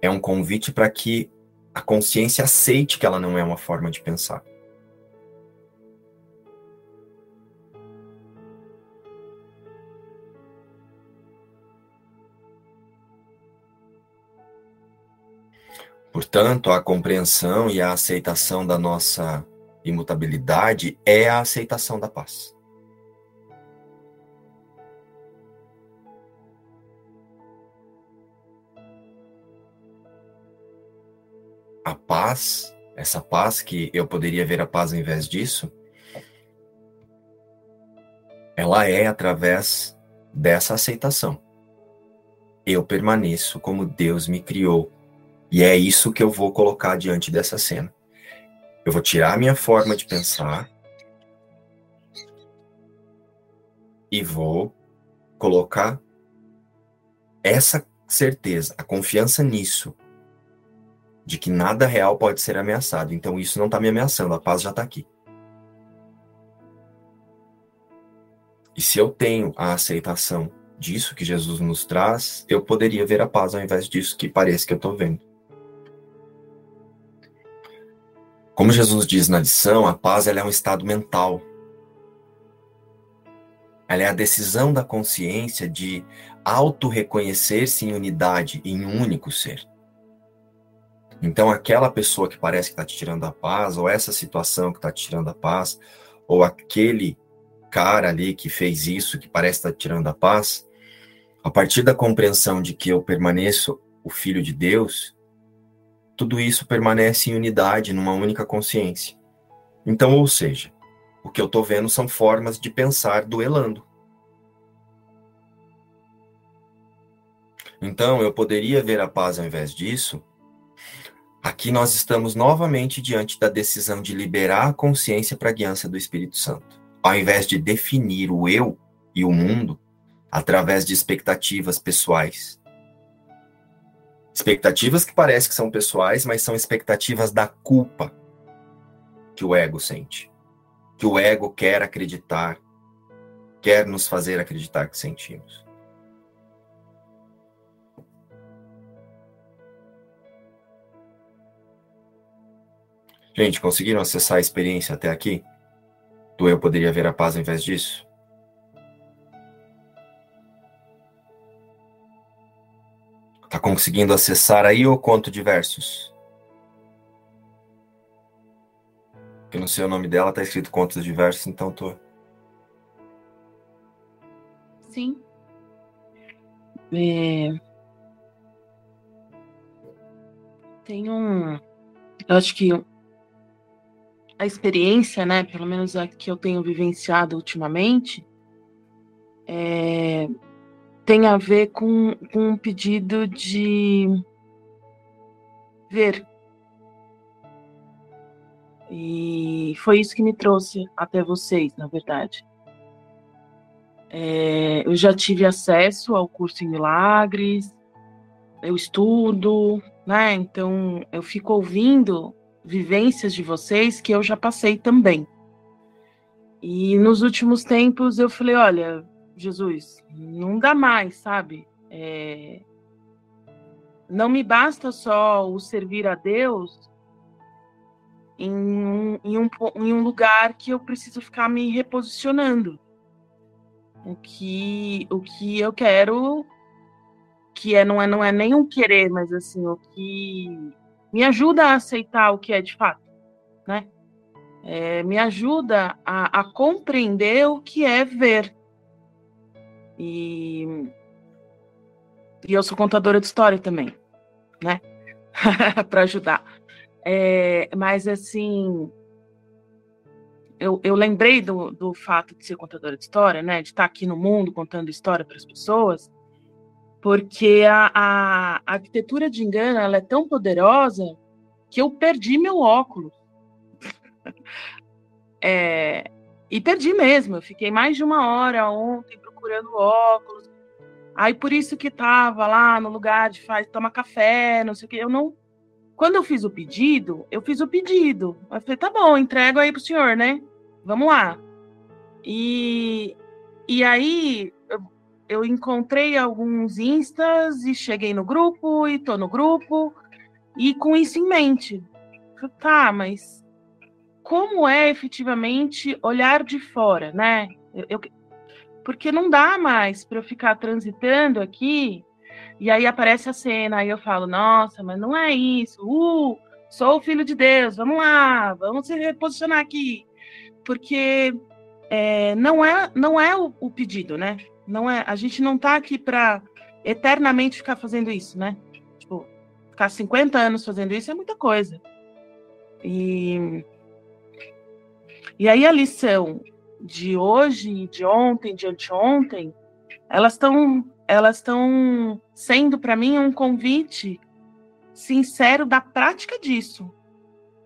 é um convite para que a consciência aceite que ela não é uma forma de pensar. Portanto, a compreensão e a aceitação da nossa imutabilidade é a aceitação da paz. A paz, essa paz que eu poderia ver a paz ao invés disso, ela é através dessa aceitação. Eu permaneço como Deus me criou e é isso que eu vou colocar diante dessa cena. Eu vou tirar a minha forma de pensar e vou colocar essa certeza, a confiança nisso, de que nada real pode ser ameaçado. Então isso não está me ameaçando, a paz já está aqui. E se eu tenho a aceitação disso que Jesus nos traz, eu poderia ver a paz ao invés disso que parece que eu estou vendo. Como Jesus diz na lição, a paz é um estado mental. Ela é a decisão da consciência de auto-reconhecer-se em unidade, em um único ser. Então, aquela pessoa que parece que está te tirando a paz, ou essa situação que está te tirando a paz, ou aquele cara ali que fez isso, que parece estar tá te tirando a paz, a partir da compreensão de que eu permaneço o Filho de Deus, tudo isso permanece em unidade, numa única consciência. Então, ou seja, o que eu estou vendo são formas de pensar duelando. Então, eu poderia ver a paz ao invés disso. Aqui nós estamos novamente diante da decisão de liberar a consciência para a guiança do Espírito Santo. Ao invés de definir o eu e o mundo através de expectativas pessoais, Expectativas que parecem que são pessoais, mas são expectativas da culpa que o ego sente. Que o ego quer acreditar, quer nos fazer acreditar que sentimos. Gente, conseguiram acessar a experiência até aqui? Do eu poderia ver a paz ao invés disso? Tá conseguindo acessar aí ou conto de versos? Porque não sei o nome dela, tá escrito contos de versos, então tô. Sim. É... Tem um. Eu acho que a experiência, né, pelo menos a que eu tenho vivenciado ultimamente, é, tem a ver com, com um pedido de ver. E foi isso que me trouxe até vocês, na verdade. É, eu já tive acesso ao curso em milagres, eu estudo, né? Então eu fico ouvindo vivências de vocês que eu já passei também. E nos últimos tempos eu falei, olha, Jesus, não dá mais, sabe? É... Não me basta só o servir a Deus em um, em, um, em um lugar que eu preciso ficar me reposicionando. O que, o que eu quero, que é, não, é, não é nem um querer, mas assim, o que me ajuda a aceitar o que é de fato, né? É, me ajuda a, a compreender o que é ver e, e eu sou contadora de história também, né? para ajudar. É, mas, assim, eu, eu lembrei do, do fato de ser contadora de história, né? De estar aqui no mundo contando história para as pessoas, porque a, a, arquitetura de engano ela é tão poderosa que eu perdi meu óculos. é, e perdi mesmo. Eu fiquei mais de uma hora ontem procurando óculos. Aí por isso que tava lá no lugar de faz, toma café, não sei o que. Eu não quando eu fiz o pedido, eu fiz o pedido. Eu falei, tá bom, entrego aí pro senhor, né? Vamos lá. E, e aí eu, eu encontrei alguns instas e cheguei no grupo e tô no grupo e com isso em mente. Falei, tá, mas como é efetivamente olhar de fora, né? Eu, eu, porque não dá mais para eu ficar transitando aqui e aí aparece a cena, aí eu falo, nossa, mas não é isso, uh, sou o filho de Deus, vamos lá, vamos se reposicionar aqui, porque é, não é não é o, o, pedido, né? Não é, a gente não está aqui para eternamente ficar fazendo isso, né? Tipo, ficar 50 anos fazendo isso é muita coisa. E e aí a lição de hoje, de ontem, de anteontem, elas estão elas estão sendo para mim um convite sincero da prática disso.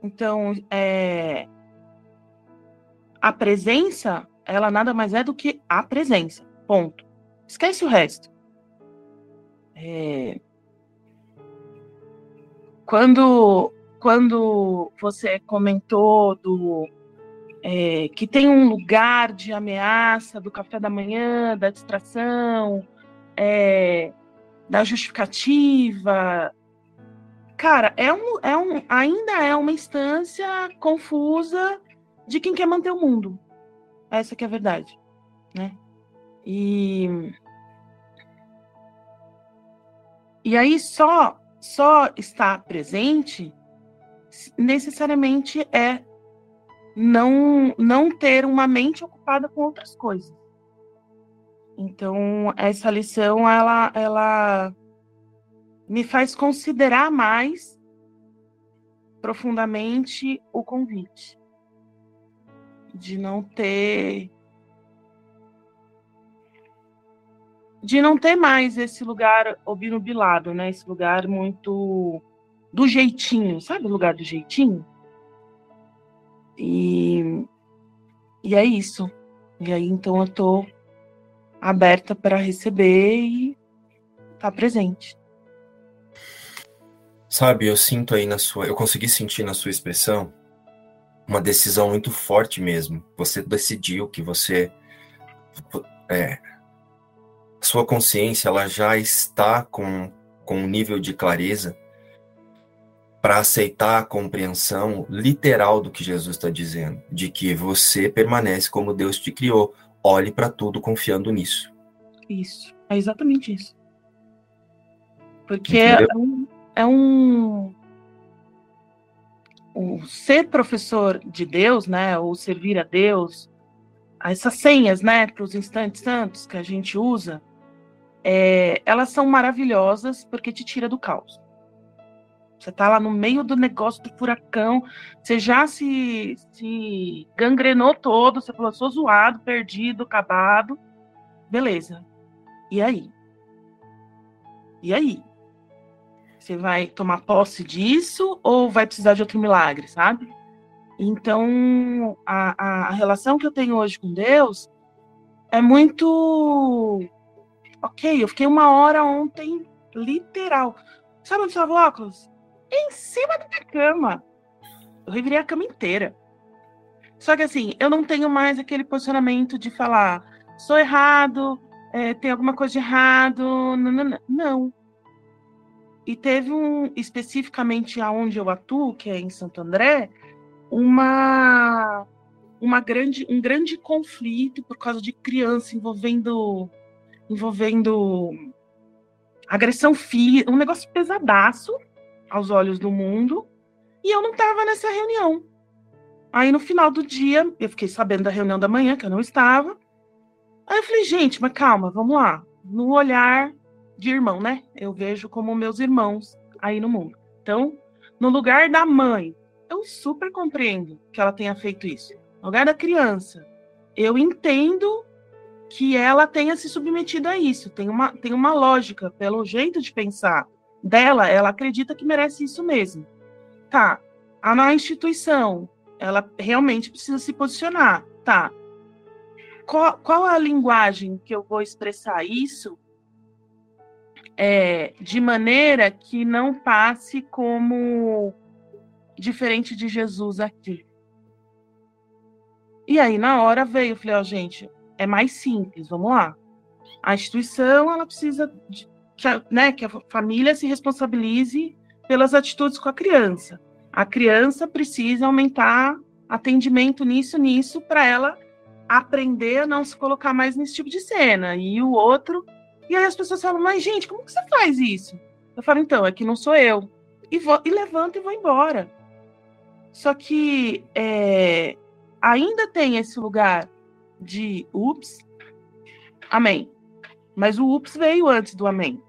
Então, é, a presença, ela nada mais é do que a presença. Ponto. Esquece o resto. É, quando, quando você comentou do é, que tem um lugar de ameaça do café da manhã, da distração, é, da justificativa. Cara, é um, é um, ainda é uma instância confusa de quem quer manter o mundo. Essa que é a verdade, né? E e aí só só estar presente necessariamente é não não ter uma mente ocupada com outras coisas. Então, essa lição, ela, ela me faz considerar mais profundamente o convite. De não ter. De não ter mais esse lugar obnubilado, né? Esse lugar muito do jeitinho, sabe o lugar do jeitinho? E, e é isso. E aí, então, eu tô aberta para receber e tá presente. Sabe, eu sinto aí na sua, eu consegui sentir na sua expressão uma decisão muito forte mesmo. Você decidiu que você é, sua consciência ela já está com com um nível de clareza para aceitar a compreensão literal do que Jesus está dizendo, de que você permanece como Deus te criou, olhe para tudo confiando nisso. Isso, é exatamente isso. Porque é um, é um, um, ser professor de Deus, né, ou servir a Deus, essas senhas, né, para os instantes santos que a gente usa, é, elas são maravilhosas porque te tira do caos. Você tá lá no meio do negócio do furacão, você já se, se gangrenou todo, você falou, sou zoado, perdido, acabado. Beleza. E aí? E aí? Você vai tomar posse disso ou vai precisar de outro milagre, sabe? Então, a, a, a relação que eu tenho hoje com Deus é muito. Ok, eu fiquei uma hora ontem, literal. Sabe onde estava o óculos? Em cima da minha cama. Eu revirei a cama inteira. Só que assim, eu não tenho mais aquele posicionamento de falar, sou errado, é, tem alguma coisa de errado. Não, não, não. E teve um, especificamente aonde eu atuo, que é em Santo André, uma, uma grande, um grande conflito por causa de criança envolvendo envolvendo agressão física, um negócio pesadaço aos olhos do mundo, e eu não estava nessa reunião. Aí no final do dia, eu fiquei sabendo da reunião da manhã, que eu não estava. Aí eu falei, gente, mas calma, vamos lá. No olhar de irmão, né? Eu vejo como meus irmãos aí no mundo. Então, no lugar da mãe, eu super compreendo que ela tenha feito isso. No lugar da criança, eu entendo que ela tenha se submetido a isso. Tem uma, tem uma lógica pelo jeito de pensar dela, ela acredita que merece isso mesmo. Tá. A instituição, ela realmente precisa se posicionar. Tá. Qual, qual a linguagem que eu vou expressar isso é, de maneira que não passe como diferente de Jesus aqui. E aí, na hora veio, eu falei, ó, oh, gente, é mais simples, vamos lá. A instituição, ela precisa de, a, né, que a família se responsabilize pelas atitudes com a criança. A criança precisa aumentar atendimento nisso, nisso, para ela aprender a não se colocar mais nesse tipo de cena. E o outro. E aí as pessoas falam, mas gente, como que você faz isso? Eu falo, então, é que não sou eu. E, vou, e levanto e vou embora. Só que é, ainda tem esse lugar de ups, amém. Mas o ups veio antes do amém.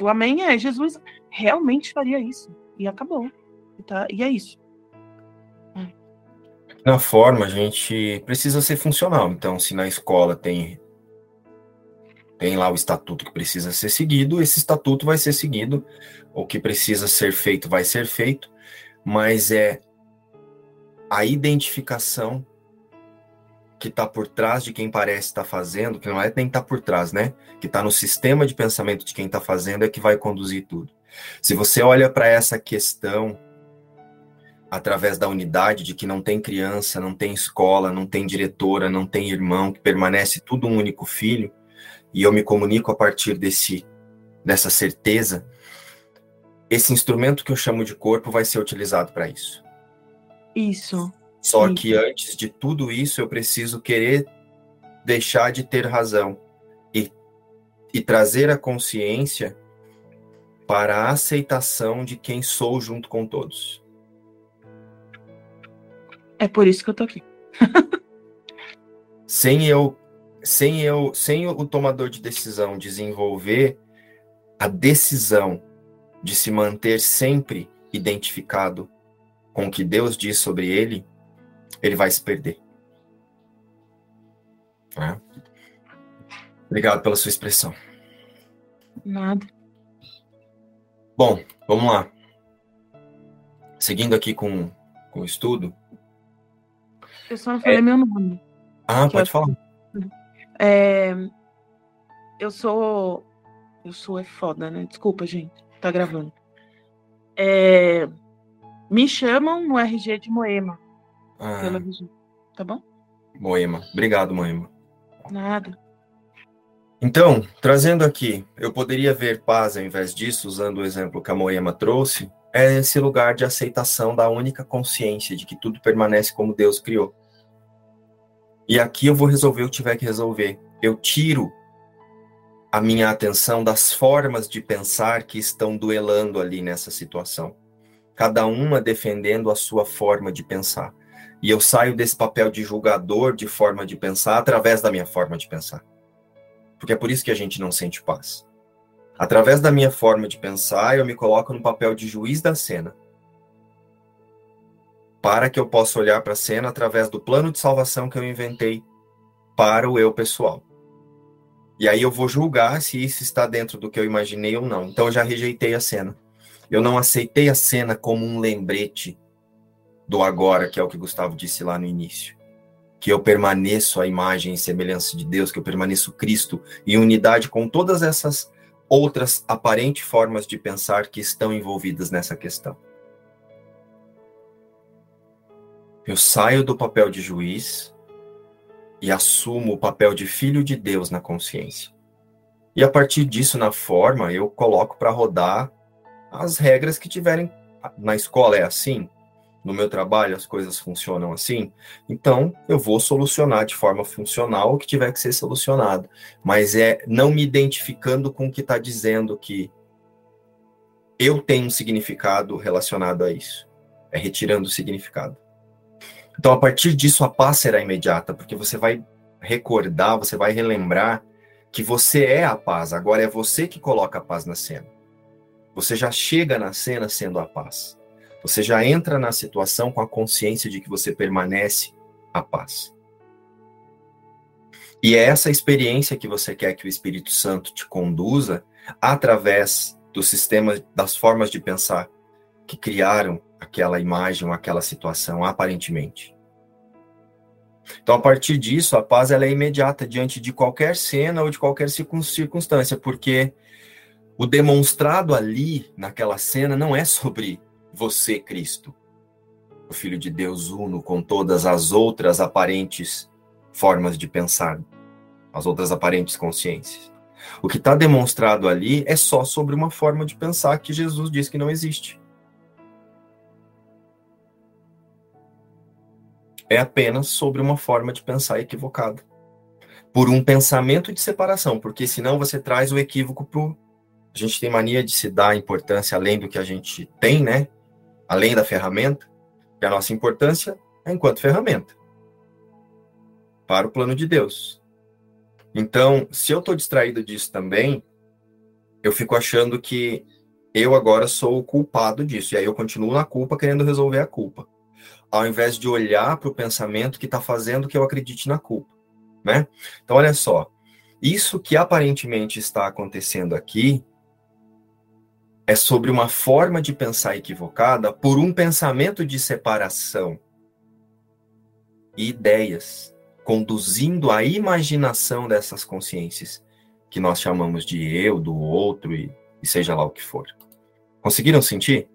O amém é Jesus realmente faria isso. E acabou. E, tá, e é isso na forma, a gente precisa ser funcional. Então, se na escola tem tem lá o estatuto que precisa ser seguido, esse estatuto vai ser seguido, o que precisa ser feito vai ser feito, mas é a identificação que está por trás de quem parece estar tá fazendo, que não é nem estar tá por trás, né? Que está no sistema de pensamento de quem está fazendo é que vai conduzir tudo. Se você olha para essa questão através da unidade de que não tem criança, não tem escola, não tem diretora, não tem irmão, que permanece tudo um único filho, e eu me comunico a partir desse dessa certeza, esse instrumento que eu chamo de corpo vai ser utilizado para isso. Isso. Só isso. que antes de tudo isso, eu preciso querer deixar de ter razão e, e trazer a consciência para a aceitação de quem sou junto com todos. É por isso que eu tô aqui. sem eu, sem eu, sem o tomador de decisão desenvolver a decisão de se manter sempre identificado com o que Deus diz sobre ele, ele vai se perder. É. Obrigado pela sua expressão. Nada. Bom, vamos lá. Seguindo aqui com, com o estudo, eu só não falei é... meu nome. Ah, pode eu... falar. É... Eu sou. Eu sou é foda, né? Desculpa, gente. Tá gravando. É... Me chamam no RG de Moema. Ah. Pela Tá bom? Moema. Obrigado, Moema. Nada. Então, trazendo aqui, eu poderia ver paz ao invés disso, usando o exemplo que a Moema trouxe, é esse lugar de aceitação da única consciência de que tudo permanece como Deus criou. E aqui eu vou resolver o que tiver que resolver. Eu tiro a minha atenção das formas de pensar que estão duelando ali nessa situação. Cada uma defendendo a sua forma de pensar. E eu saio desse papel de julgador de forma de pensar através da minha forma de pensar. Porque é por isso que a gente não sente paz. Através da minha forma de pensar, eu me coloco no papel de juiz da cena. Para que eu possa olhar para a cena através do plano de salvação que eu inventei para o eu pessoal. E aí eu vou julgar se isso está dentro do que eu imaginei ou não. Então eu já rejeitei a cena. Eu não aceitei a cena como um lembrete do agora, que é o que Gustavo disse lá no início. Que eu permaneço a imagem e semelhança de Deus, que eu permaneço Cristo em unidade com todas essas outras aparentes formas de pensar que estão envolvidas nessa questão. Eu saio do papel de juiz e assumo o papel de filho de Deus na consciência. E a partir disso, na forma, eu coloco para rodar as regras que tiverem. Na escola é assim, no meu trabalho as coisas funcionam assim, então eu vou solucionar de forma funcional o que tiver que ser solucionado. Mas é não me identificando com o que está dizendo que eu tenho um significado relacionado a isso. É retirando o significado. Então, a partir disso, a paz será imediata, porque você vai recordar, você vai relembrar que você é a paz. Agora é você que coloca a paz na cena. Você já chega na cena sendo a paz. Você já entra na situação com a consciência de que você permanece a paz. E é essa experiência que você quer que o Espírito Santo te conduza através do sistema, das formas de pensar que criaram aquela imagem aquela situação, aparentemente. Então, a partir disso, a paz ela é imediata diante de qualquer cena ou de qualquer circunstância, porque O demonstrado ali, naquela cena, não é sobre você, Cristo, o Filho de Deus uno com todas as outras aparentes formas de pensar, as outras aparentes consciências. O que está demonstrado ali é só sobre uma forma de pensar que Jesus diz que não existe. É apenas sobre uma forma de pensar equivocada. Por um pensamento de separação, porque senão você traz o equívoco para A gente tem mania de se dar importância além do que a gente tem, né? Além da ferramenta. E a nossa importância é enquanto ferramenta para o plano de Deus. Então, se eu estou distraído disso também, eu fico achando que eu agora sou o culpado disso. E aí eu continuo na culpa, querendo resolver a culpa. Ao invés de olhar para o pensamento que está fazendo que eu acredite na culpa. Né? Então, olha só. Isso que aparentemente está acontecendo aqui é sobre uma forma de pensar equivocada por um pensamento de separação e ideias conduzindo a imaginação dessas consciências, que nós chamamos de eu, do outro e, e seja lá o que for. Conseguiram sentir?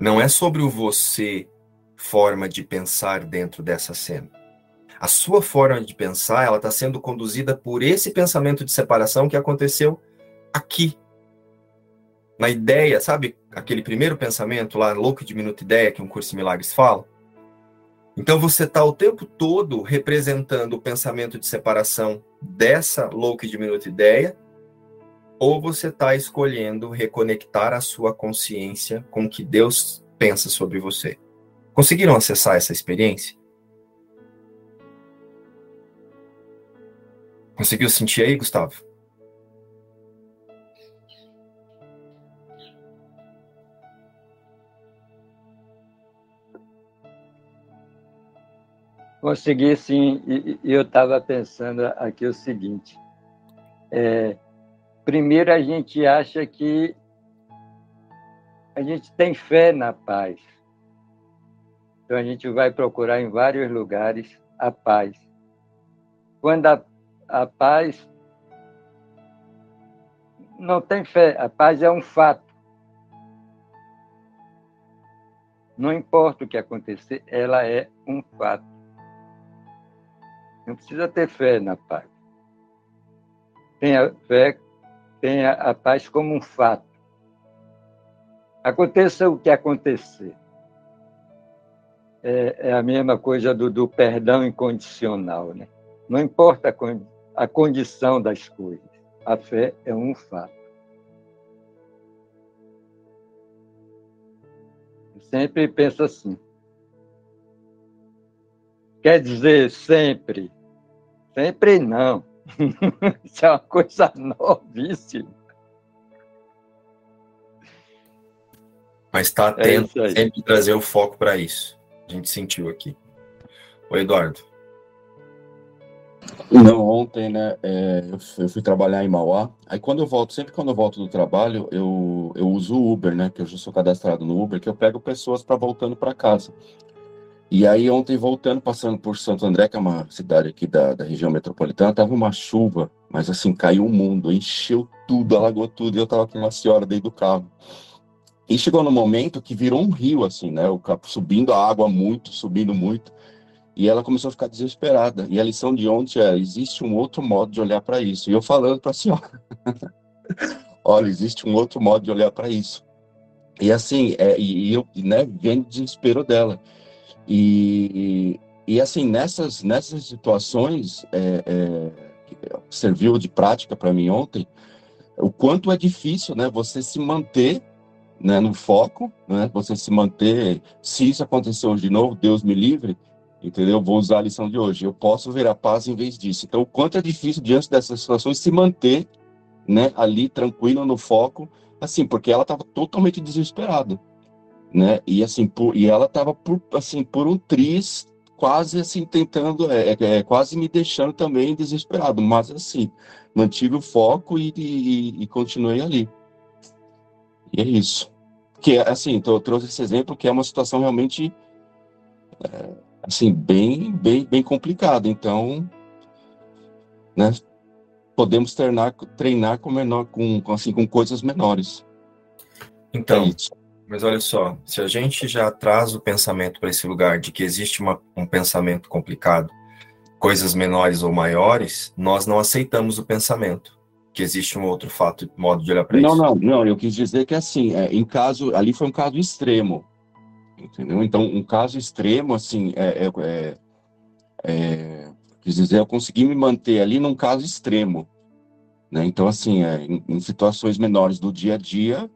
Não é sobre o você forma de pensar dentro dessa cena. A sua forma de pensar, ela está sendo conduzida por esse pensamento de separação que aconteceu aqui. Na ideia, sabe aquele primeiro pensamento lá, louco de minuto ideia, que um curso de milagres fala? Então você está o tempo todo representando o pensamento de separação dessa louca e diminuta ideia, ou você está escolhendo reconectar a sua consciência com o que Deus pensa sobre você. Conseguiram acessar essa experiência? Conseguiu sentir aí, Gustavo? Consegui sim, e, e eu estava pensando aqui o seguinte: é, primeiro a gente acha que a gente tem fé na paz, então a gente vai procurar em vários lugares a paz. Quando a, a paz não tem fé, a paz é um fato. Não importa o que acontecer, ela é um fato. Não precisa ter fé na paz. Tenha fé, tenha a paz como um fato. Aconteça o que acontecer. É, é a mesma coisa do, do, perdão incondicional. Né? Não importa a, a condição das coisas. A fé é um fato. Eu sempre penso assim. Quer dizer, sempre Sempre não. Isso é uma coisa novíssima. Mas está atento é sempre trazer o foco para isso. A gente sentiu aqui. O Eduardo. Não, ontem, né, é, eu fui trabalhar em Mauá. Aí quando eu volto, sempre quando eu volto do trabalho, eu, eu uso o Uber, né, que eu já sou cadastrado no Uber, que eu pego pessoas para voltando para casa. E aí, ontem, voltando, passando por Santo André, que é uma cidade aqui da, da região metropolitana, tava uma chuva, mas assim, caiu o mundo, encheu tudo, alagou tudo, e eu tava com uma senhora dentro do carro. E chegou no momento que virou um rio, assim, né? O carro subindo a água muito, subindo muito. E ela começou a ficar desesperada. E a lição de ontem é: existe um outro modo de olhar para isso. E eu falando para a senhora: olha, existe um outro modo de olhar para isso. E assim, é, e eu, né, vendo o desespero dela. E, e assim, nessas, nessas situações, é, é, serviu de prática para mim ontem, o quanto é difícil né, você se manter né, no foco, né, você se manter, se isso acontecer hoje de novo, Deus me livre, entendeu? Vou usar a lição de hoje, eu posso ver a paz em vez disso. Então, o quanto é difícil diante dessas situações se manter né, ali tranquilo no foco, assim, porque ela estava totalmente desesperada né? E assim, por, e ela estava por assim por um triz, quase assim tentando, é, é, é, quase me deixando também desesperado, mas assim mantive o foco e, e, e continuei ali. E é isso. Que assim, eu trouxe esse exemplo que é uma situação realmente é, assim bem bem bem complicada. Então, né? podemos treinar, treinar com, menor, com, assim, com coisas menores. Então, é mas olha só, se a gente já traz o pensamento para esse lugar de que existe uma, um pensamento complicado, coisas menores ou maiores, nós não aceitamos o pensamento que existe um outro fato, modo de olhar para isso. Não, não, não. Eu quis dizer que assim, é, em caso, ali foi um caso extremo, entendeu? Então, um caso extremo, assim, é, é, é, é quis dizer, eu consegui me manter ali num caso extremo, né? Então, assim, é, em, em situações menores do dia a dia.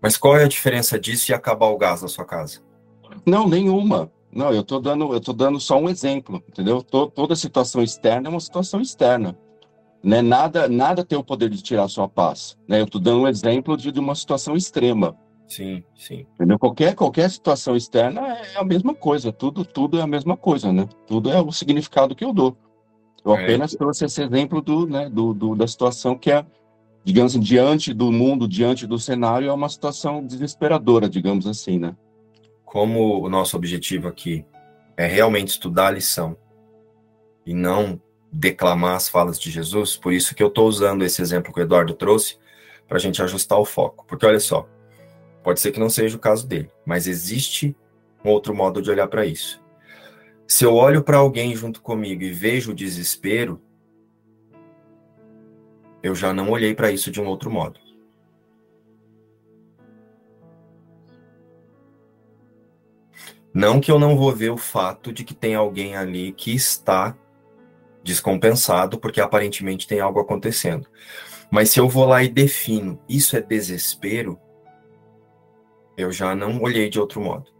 Mas qual é a diferença disso e acabar o gás na sua casa? Não, nenhuma. Não, eu tô dando, eu tô dando só um exemplo, entendeu? toda situação externa é uma situação externa. Né? Nada, nada tem o poder de tirar sua paz. Né? Eu estou dando um exemplo de, de uma situação extrema. Sim, sim. Entendeu? Qualquer, qualquer situação externa é a mesma coisa. Tudo, tudo é a mesma coisa, né? Tudo é o significado que eu dou. Eu é. apenas trouxe esse exemplo do, né, do, do, da situação que é, digamos assim, diante do mundo, diante do cenário, é uma situação desesperadora, digamos assim, né? Como o nosso objetivo aqui é realmente estudar a lição e não declamar as falas de Jesus, por isso que eu estou usando esse exemplo que o Eduardo trouxe, para a gente ajustar o foco. Porque olha só, pode ser que não seja o caso dele, mas existe um outro modo de olhar para isso. Se eu olho para alguém junto comigo e vejo o desespero, eu já não olhei para isso de um outro modo. Não que eu não vou ver o fato de que tem alguém ali que está descompensado, porque aparentemente tem algo acontecendo. Mas se eu vou lá e defino isso é desespero, eu já não olhei de outro modo.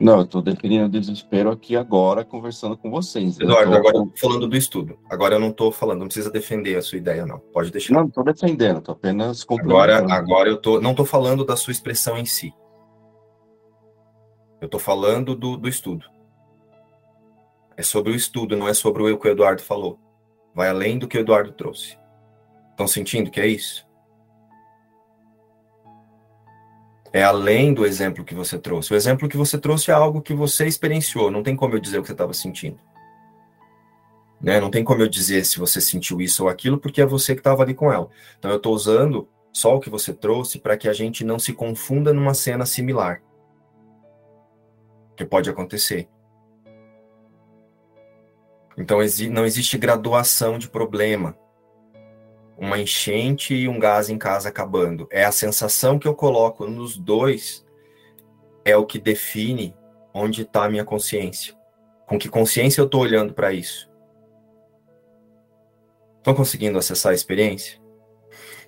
Não, eu estou definindo desespero aqui agora, conversando com vocês. Eduardo, tô... agora eu falando do estudo. Agora eu não estou falando, não precisa defender a sua ideia, não. Pode deixar. Não, estou defendendo, estou apenas Agora, agora eu tô, não estou falando da sua expressão em si. Eu estou falando do, do estudo. É sobre o estudo, não é sobre o que o Eduardo falou. Vai além do que o Eduardo trouxe. Estão sentindo que é isso? É além do exemplo que você trouxe. O exemplo que você trouxe é algo que você experienciou. Não tem como eu dizer o que você estava sentindo. Né? Não tem como eu dizer se você sentiu isso ou aquilo, porque é você que estava ali com ela. Então eu estou usando só o que você trouxe para que a gente não se confunda numa cena similar. Que pode acontecer. Então não existe graduação de problema. Uma enchente e um gás em casa acabando. É a sensação que eu coloco nos dois é o que define onde está a minha consciência. Com que consciência eu estou olhando para isso? Estão conseguindo acessar a experiência?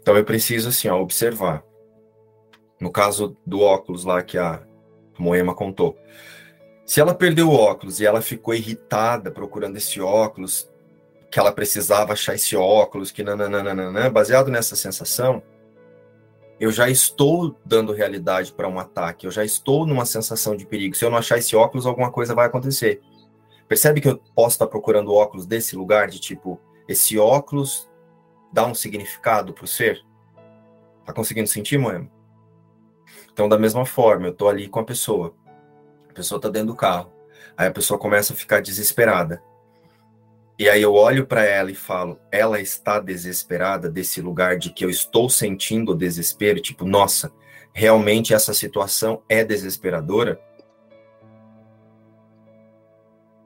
Então eu preciso assim, ó, observar. No caso do óculos lá que a Moema contou, se ela perdeu o óculos e ela ficou irritada procurando esse óculos, que ela precisava achar esse óculos, que nananana, baseado nessa sensação, eu já estou dando realidade para um ataque, eu já estou numa sensação de perigo. Se eu não achar esse óculos, alguma coisa vai acontecer. Percebe que eu posso estar procurando óculos desse lugar, de tipo, esse óculos dá um significado para o ser? Tá conseguindo sentir, Moema? Então, da mesma forma, eu estou ali com a pessoa. A pessoa está dentro do carro. Aí a pessoa começa a ficar desesperada. E aí eu olho para ela e falo: ela está desesperada desse lugar de que eu estou sentindo o desespero, tipo, nossa, realmente essa situação é desesperadora.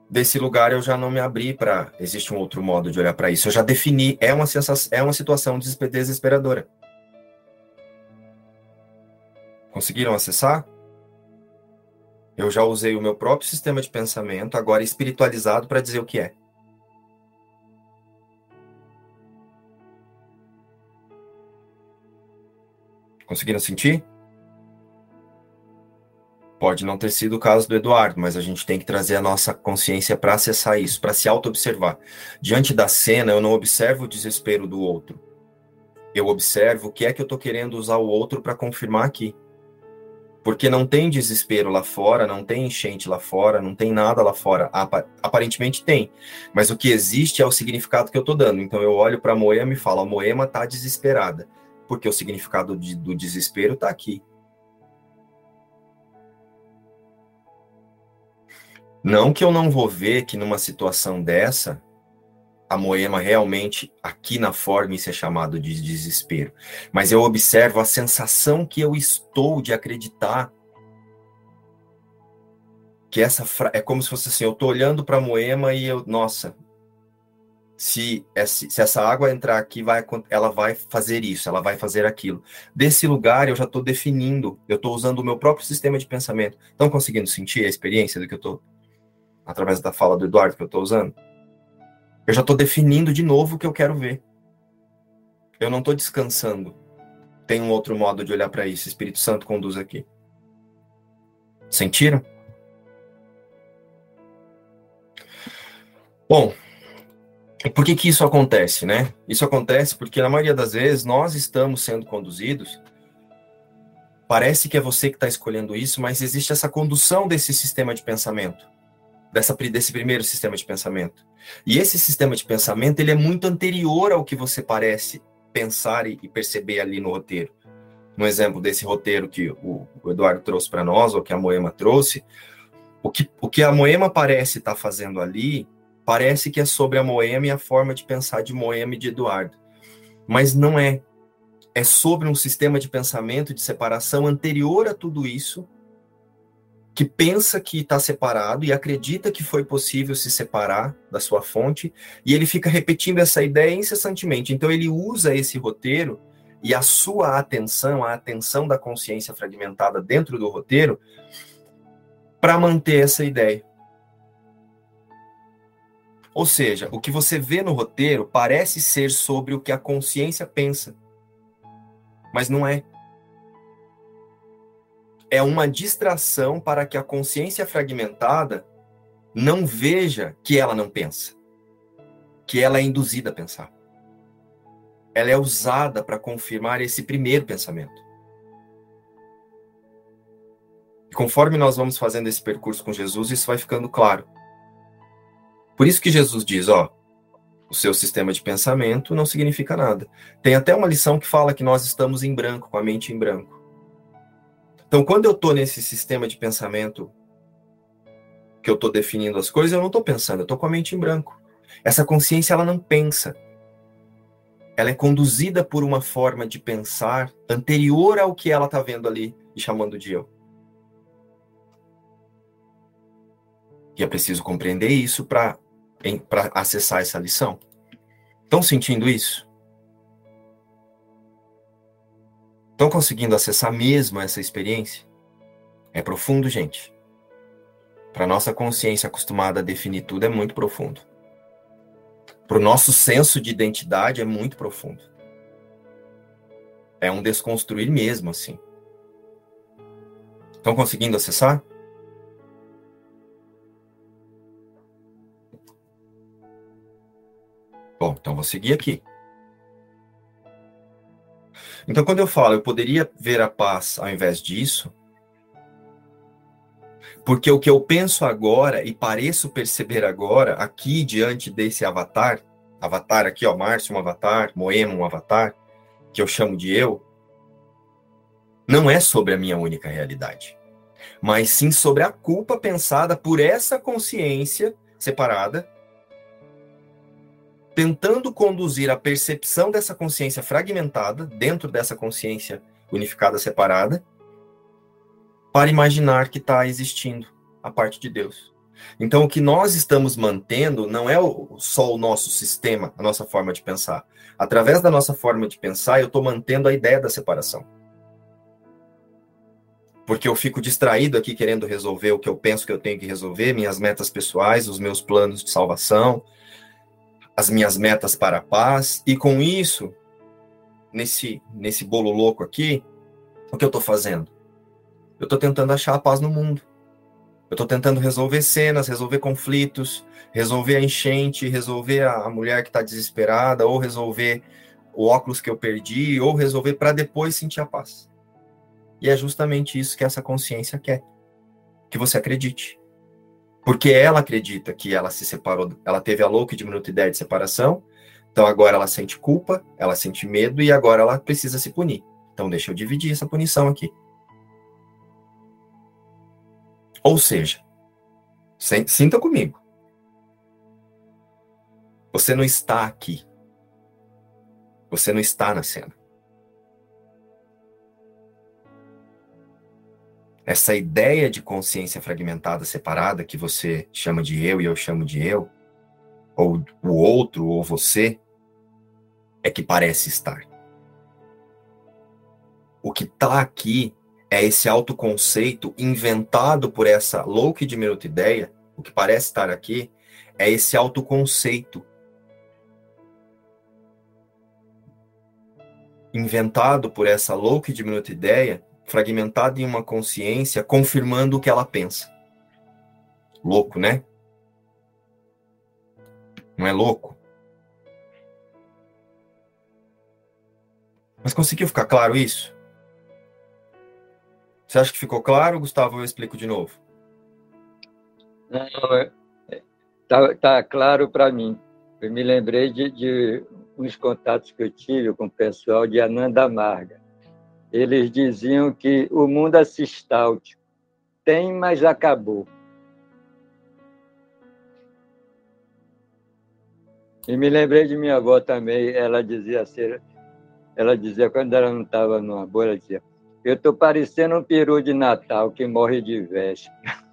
Desse lugar eu já não me abri para existe um outro modo de olhar para isso. Eu já defini, é uma sensação, é uma situação desesperadora. Conseguiram acessar? Eu já usei o meu próprio sistema de pensamento, agora espiritualizado, para dizer o que é. Conseguiram sentir? Pode não ter sido o caso do Eduardo, mas a gente tem que trazer a nossa consciência para acessar isso, para se auto-observar. Diante da cena, eu não observo o desespero do outro. Eu observo o que é que eu estou querendo usar o outro para confirmar aqui. Porque não tem desespero lá fora, não tem enchente lá fora, não tem nada lá fora. Aparentemente tem. Mas o que existe é o significado que eu estou dando. Então eu olho para Moema e falo: a Moema está desesperada. Porque o significado de, do desespero está aqui. Não que eu não vou ver que numa situação dessa, a Moema realmente, aqui na forma, isso é chamado de desespero. Mas eu observo a sensação que eu estou de acreditar que essa fra... é como se fosse assim, eu estou olhando para a Moema e eu, nossa, se, se essa água entrar aqui, vai, ela vai fazer isso, ela vai fazer aquilo. Desse lugar, eu já estou definindo, eu estou usando o meu próprio sistema de pensamento. Estão conseguindo sentir a experiência do que eu estou, através da fala do Eduardo que eu estou usando? Eu já estou definindo de novo o que eu quero ver. Eu não estou descansando. Tem um outro modo de olhar para isso. Espírito Santo conduz aqui. Sentiram? Bom, por que, que isso acontece, né? Isso acontece porque, na maioria das vezes, nós estamos sendo conduzidos. Parece que é você que está escolhendo isso, mas existe essa condução desse sistema de pensamento, dessa, desse primeiro sistema de pensamento. E esse sistema de pensamento ele é muito anterior ao que você parece pensar e, e perceber ali no roteiro. Um exemplo desse roteiro que o, o Eduardo trouxe para nós, ou que a Moema trouxe, o que, o que a Moema parece estar tá fazendo ali, parece que é sobre a Moema e a forma de pensar de Moema e de Eduardo. Mas não é. É sobre um sistema de pensamento de separação anterior a tudo isso, que pensa que está separado e acredita que foi possível se separar da sua fonte, e ele fica repetindo essa ideia incessantemente. Então, ele usa esse roteiro e a sua atenção, a atenção da consciência fragmentada dentro do roteiro, para manter essa ideia. Ou seja, o que você vê no roteiro parece ser sobre o que a consciência pensa, mas não é é uma distração para que a consciência fragmentada não veja que ela não pensa, que ela é induzida a pensar. Ela é usada para confirmar esse primeiro pensamento. E conforme nós vamos fazendo esse percurso com Jesus, isso vai ficando claro. Por isso que Jesus diz, ó, o seu sistema de pensamento não significa nada. Tem até uma lição que fala que nós estamos em branco, com a mente em branco. Então, quando eu estou nesse sistema de pensamento que eu estou definindo as coisas, eu não estou pensando, eu estou com a mente em branco. Essa consciência, ela não pensa. Ela é conduzida por uma forma de pensar anterior ao que ela está vendo ali e chamando de eu. E é preciso compreender isso para acessar essa lição. Estão sentindo isso? Estão conseguindo acessar mesmo essa experiência? É profundo, gente. Para nossa consciência acostumada a definir tudo, é muito profundo. Para o nosso senso de identidade, é muito profundo. É um desconstruir mesmo, assim. Estão conseguindo acessar? Bom, então vou seguir aqui. Então, quando eu falo, eu poderia ver a paz ao invés disso, porque o que eu penso agora e pareço perceber agora, aqui diante desse avatar, avatar aqui, ó, Márcio, um avatar, Moema, um avatar, que eu chamo de eu, não é sobre a minha única realidade, mas sim sobre a culpa pensada por essa consciência separada tentando conduzir a percepção dessa consciência fragmentada, dentro dessa consciência unificada separada, para imaginar que está existindo a parte de Deus. Então, o que nós estamos mantendo não é só o nosso sistema, a nossa forma de pensar. Através da nossa forma de pensar, eu estou mantendo a ideia da separação. Porque eu fico distraído aqui querendo resolver o que eu penso que eu tenho que resolver, minhas metas pessoais, os meus planos de salvação, as minhas metas para a paz, e com isso, nesse, nesse bolo louco aqui, o que eu estou fazendo? Eu estou tentando achar a paz no mundo. Eu estou tentando resolver cenas, resolver conflitos, resolver a enchente, resolver a mulher que está desesperada, ou resolver o óculos que eu perdi, ou resolver para depois sentir a paz. E é justamente isso que essa consciência quer. Que você acredite. Porque ela acredita que ela se separou, ela teve a louca e diminuta ideia de separação, então agora ela sente culpa, ela sente medo e agora ela precisa se punir. Então deixa eu dividir essa punição aqui. Ou seja, sinta comigo. Você não está aqui. Você não está na cena. Essa ideia de consciência fragmentada, separada, que você chama de eu e eu chamo de eu, ou o outro, ou você, é que parece estar. O que está aqui é esse autoconceito inventado por essa louca e diminuta ideia, o que parece estar aqui, é esse autoconceito inventado por essa louca e diminuta ideia, fragmentado em uma consciência, confirmando o que ela pensa. Louco, né? Não é louco? Mas conseguiu ficar claro isso? Você acha que ficou claro, Gustavo? Eu explico de novo. Não, é, tá, tá claro para mim. Eu me lembrei de, de uns contatos que eu tive com o pessoal de Ananda Marga. Eles diziam que o mundo assistáltico tem, mas acabou. E me lembrei de minha avó também, ela dizia assim, ela dizia, quando ela não estava numa boa, ela dizia, eu estou parecendo um peru de Natal que morre de véspera.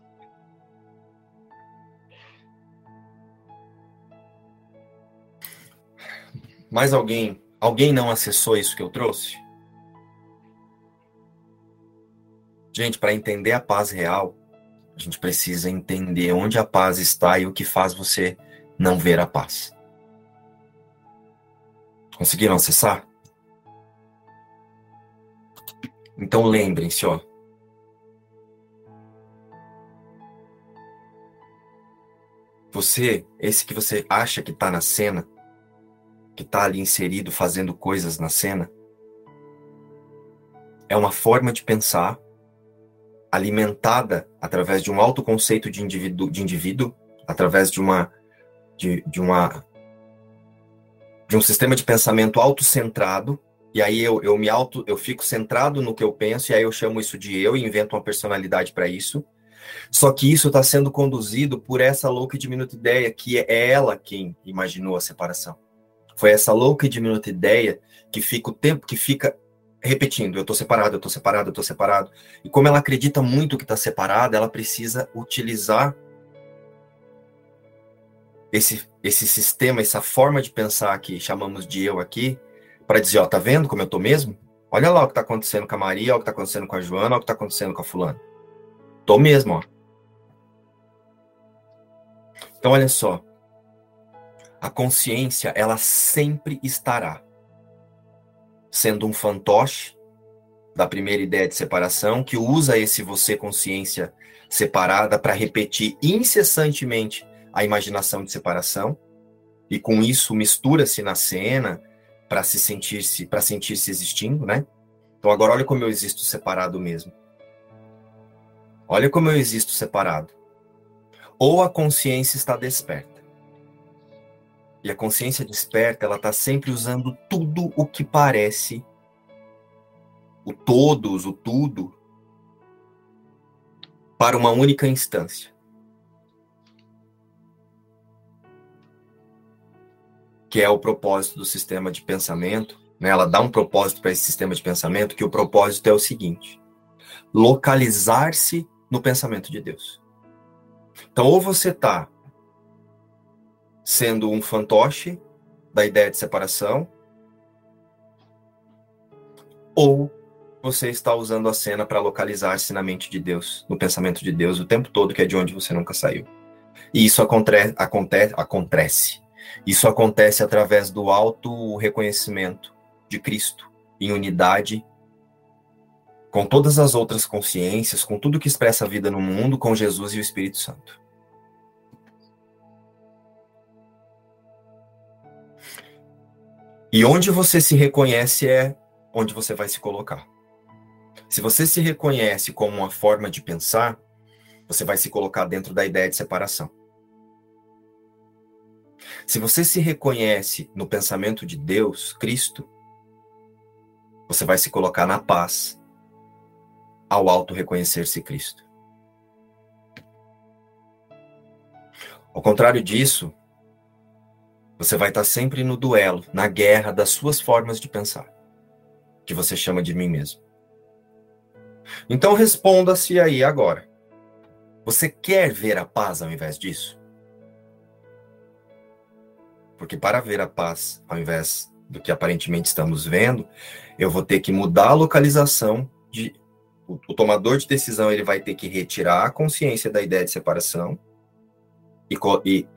Mais alguém? Alguém não acessou isso que eu trouxe? Gente, para entender a paz real, a gente precisa entender onde a paz está e o que faz você não ver a paz. Conseguiram acessar? Então lembrem-se, ó. Você, esse que você acha que está na cena, que está ali inserido fazendo coisas na cena, é uma forma de pensar alimentada através de um autoconceito de indivíduo, de indivíduo através de uma de, de uma de um sistema de pensamento autocentrado e aí eu, eu me auto eu fico centrado no que eu penso e aí eu chamo isso de eu e invento uma personalidade para isso. Só que isso está sendo conduzido por essa louca e diminuta ideia que é ela quem imaginou a separação. Foi essa louca e diminuta ideia que fica o tempo que fica repetindo, eu estou separado, eu estou separado, eu estou separado. E como ela acredita muito que está separada, ela precisa utilizar esse, esse sistema, essa forma de pensar que chamamos de eu aqui, para dizer, ó, tá vendo como eu tô mesmo? Olha lá o que está acontecendo com a Maria, olha o que está acontecendo com a Joana, olha o que está acontecendo com a fulana. Tô mesmo, ó. Então, olha só. A consciência, ela sempre estará sendo um fantoche da primeira ideia de separação, que usa esse você consciência separada para repetir incessantemente a imaginação de separação, e com isso mistura-se na cena para se sentir-se para sentir-se existindo, né? Então agora olha como eu existo separado mesmo. Olha como eu existo separado. Ou a consciência está desperta e a consciência desperta, ela está sempre usando tudo o que parece, o todos, o tudo, para uma única instância. Que é o propósito do sistema de pensamento. Né? Ela dá um propósito para esse sistema de pensamento, que o propósito é o seguinte: localizar-se no pensamento de Deus. Então, ou você está sendo um fantoche da ideia de separação, ou você está usando a cena para localizar-se na mente de Deus, no pensamento de Deus o tempo todo, que é de onde você nunca saiu. E isso acontece, acontece. Isso acontece através do auto reconhecimento de Cristo em unidade com todas as outras consciências, com tudo que expressa a vida no mundo, com Jesus e o Espírito Santo. E onde você se reconhece é onde você vai se colocar. Se você se reconhece como uma forma de pensar, você vai se colocar dentro da ideia de separação. Se você se reconhece no pensamento de Deus, Cristo, você vai se colocar na paz ao auto-reconhecer-se Cristo. Ao contrário disso, Você vai estar sempre no duelo, na guerra das suas formas de pensar, que você chama de mim mesmo. Então responda-se aí agora. Você quer ver a paz ao invés disso? Porque para ver a paz ao invés do que aparentemente estamos vendo, eu vou ter que mudar a localização de o, tomador de decisão ele vai ter que retirar a consciência da ideia de separação e, e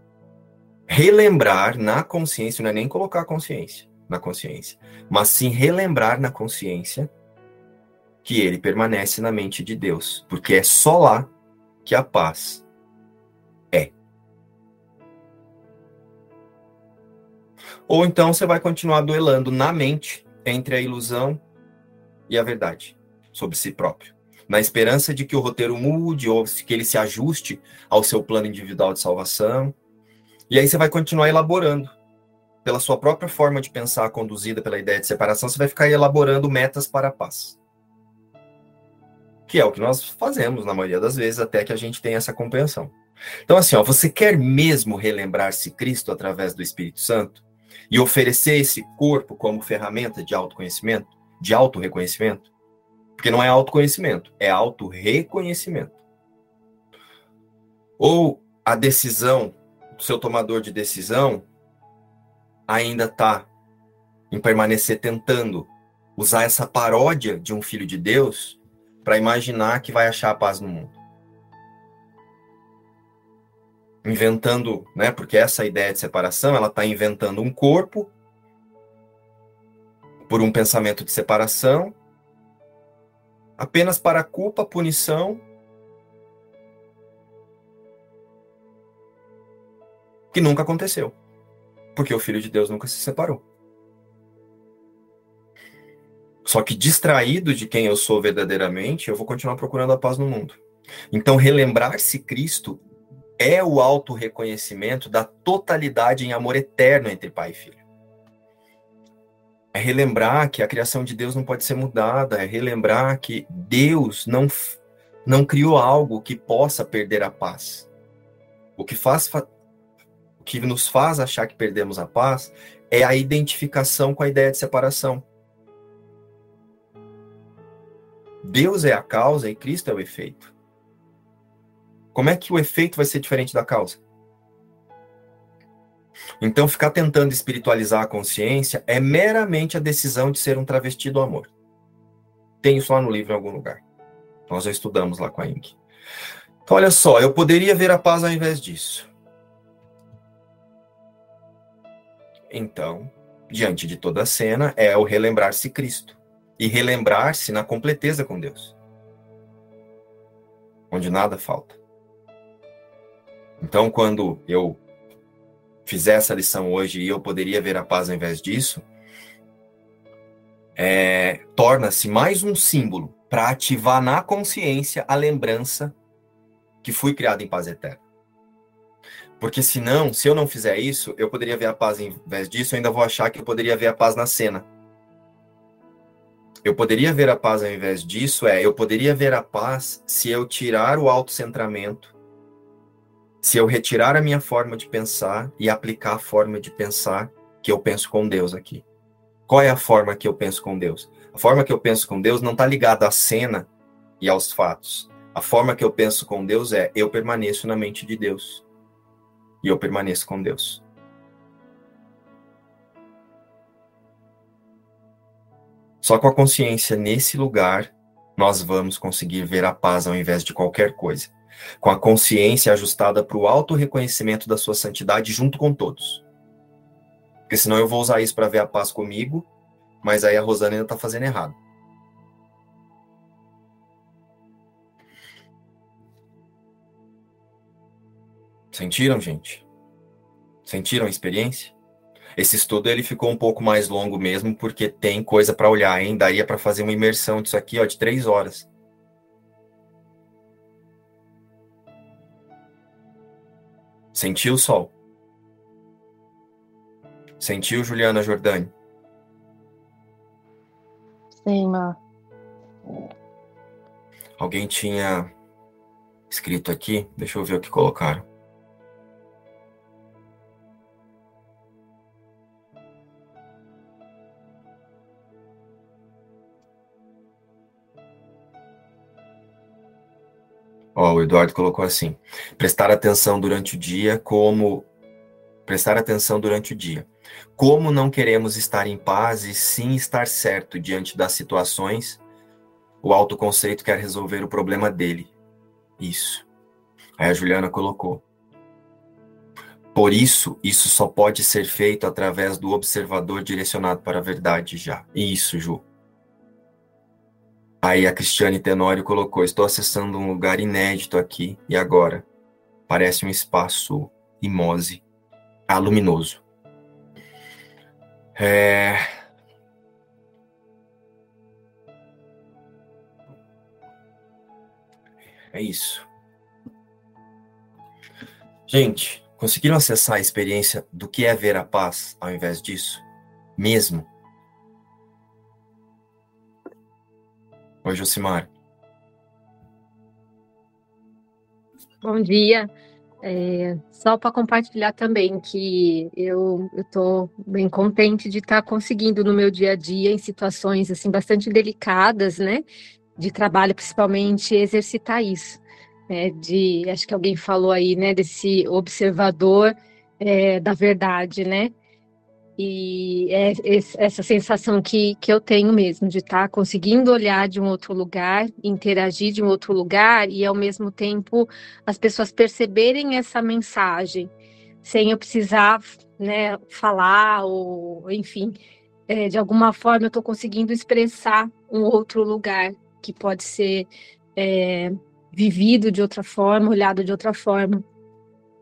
relembrar na consciência, não é nem colocar a consciência na consciência, mas sim relembrar na consciência que ele permanece na mente de Deus, porque é só lá que a paz é. Ou então você vai continuar duelando na mente entre a ilusão e a verdade sobre si próprio, na esperança de que o roteiro mude ou que ele se ajuste ao seu plano individual de salvação. E aí você vai continuar elaborando. Pela sua própria forma de pensar, conduzida pela ideia de separação, você vai ficar elaborando metas para a paz que é o que nós fazemos na maioria das vezes, até que a gente tenha essa compreensão. Então, assim, ó, você quer mesmo relembrar-se Cristo através do Espírito Santo e oferecer esse corpo como ferramenta de autoconhecimento, de auto-reconhecimento? Porque não é autoconhecimento, é auto-reconhecimento. Ou a decisão, seu tomador de decisão ainda está em permanecer tentando usar essa paródia de um filho de Deus para imaginar que vai achar a paz no mundo. Inventando, né? Porque essa ideia de separação, ela está inventando um corpo por um pensamento de separação, apenas para culpa, punição, que nunca aconteceu, porque o Filho de Deus nunca se separou. Só que distraído de quem eu sou verdadeiramente, eu vou continuar procurando a paz no mundo. Então, relembrar-se Cristo é o auto-reconhecimento da totalidade em amor eterno entre pai e filho. É relembrar que a criação de Deus não pode ser mudada, é relembrar que Deus não, não criou algo que possa perder a paz. O que faz que nos faz achar que perdemos a paz é a identificação com a ideia de separação. Deus é a causa e Cristo é o efeito. Como é que o efeito vai ser diferente da causa? Então, ficar tentando espiritualizar a consciência é meramente a decisão de ser um travesti do amor. Tem isso lá no livro em algum lugar. Nós já estudamos lá com a Ink. Então, olha só, eu poderia ver a paz ao invés disso. Então, diante de toda a cena, é o relembrar-se Cristo e relembrar-se na completeza com Deus, onde nada falta. Então, quando eu fizer essa lição hoje e eu poderia ver a paz ao invés disso, é, torna-se mais um símbolo para ativar na consciência a lembrança que fui criado em paz eterna. Porque senão, se eu não fizer isso, eu poderia ver a paz em vez disso, eu ainda vou achar que eu poderia ver a paz na cena eu poderia ver a paz ao invés disso é, eu poderia ver a paz se eu tirar o autocentramento, se eu retirar a minha forma de pensar e aplicar a forma de pensar que eu penso com Deus aqui. Qual é a forma que eu penso com Deus? A forma que eu penso com Deus não está ligada à cena e aos fatos. A forma que eu penso com Deus é eu permaneço na mente de Deus. E eu permaneço com Deus. Só com a consciência nesse lugar, nós vamos conseguir ver a paz ao invés de qualquer coisa. Com a consciência ajustada para o auto-reconhecimento da sua santidade junto com todos. Porque senão eu vou usar isso para ver a paz comigo, mas aí a Rosana ainda está fazendo errado. Sentiram, gente? Sentiram a experiência? Esse estudo ele ficou um pouco mais longo mesmo, porque tem coisa para olhar, hein? Daria para fazer uma imersão disso aqui, ó, de três horas. Sentiu o sol? Sentiu, Juliana Jordani? Sim, mãe. Alguém tinha escrito aqui? Deixa eu ver o que colocaram. Ó, o Eduardo colocou assim: prestar atenção durante o dia, como prestar atenção durante o dia. Como não queremos estar em paz e sim estar certo diante das situações, o autoconceito quer resolver o problema dele. Isso. Aí a Juliana colocou. Por isso, isso só pode ser feito através do observador direcionado para a verdade já. Isso, Ju. Aí a Cristiane Tenório colocou: Estou acessando um lugar inédito aqui e agora. Parece um espaço imose, ah, luminoso. É... É isso. Gente, conseguiram acessar a experiência do que é ver a paz ao invés disso? Mesmo? Oi, Josimar. Bom dia. É, só para compartilhar também que eu estou bem contente de estar tá conseguindo no meu dia a dia, em situações assim bastante delicadas, né, de trabalho principalmente, exercitar isso. Né, de, acho que alguém falou aí, né, desse observador é, da verdade, né, e é essa sensação que, que eu tenho mesmo, de estar tá conseguindo olhar de um outro lugar, interagir de um outro lugar, e ao mesmo tempo as pessoas perceberem essa mensagem, sem eu precisar né, falar, ou enfim, é, de alguma forma eu estou conseguindo expressar um outro lugar que pode ser é, vivido de outra forma, olhado de outra forma.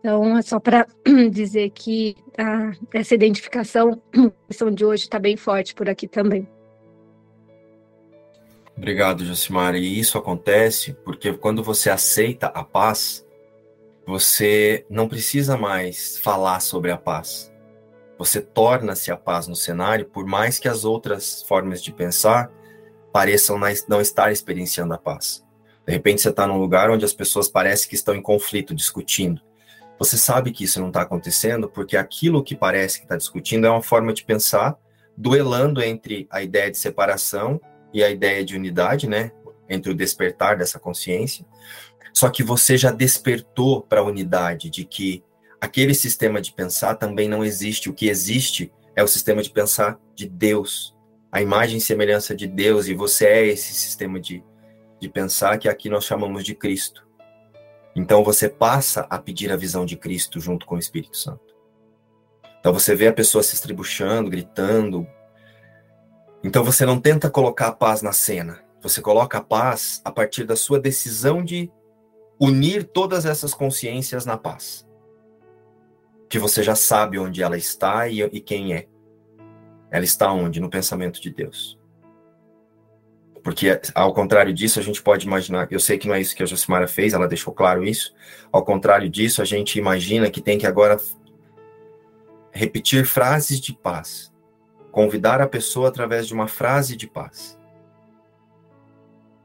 Então, é só para dizer que a, essa identificação, a de hoje está bem forte por aqui também. Obrigado, Josimar. E isso acontece porque quando você aceita a paz, você não precisa mais falar sobre a paz. Você torna-se a paz no cenário, por mais que as outras formas de pensar pareçam não estar experienciando a paz. De repente você está num lugar onde as pessoas parecem que estão em conflito, discutindo. Você sabe que isso não está acontecendo porque aquilo que parece que está discutindo é uma forma de pensar duelando entre a ideia de separação e a ideia de unidade, né? Entre o despertar dessa consciência. Só que você já despertou para a unidade de que aquele sistema de pensar também não existe. O que existe é o sistema de pensar de Deus, a imagem e semelhança de Deus, e você é esse sistema de, de pensar que aqui nós chamamos de Cristo. Então você passa a pedir a visão de Cristo junto com o Espírito Santo. Então você vê a pessoa se estribuchando, gritando. Então você não tenta colocar a paz na cena. Você coloca a paz a partir da sua decisão de unir todas essas consciências na paz. Que você já sabe onde ela está e, e quem é. Ela está onde? No pensamento de Deus. Porque, ao contrário disso, a gente pode imaginar. Eu sei que não é isso que a Josimara fez, ela deixou claro isso. Ao contrário disso, a gente imagina que tem que agora repetir frases de paz. Convidar a pessoa através de uma frase de paz.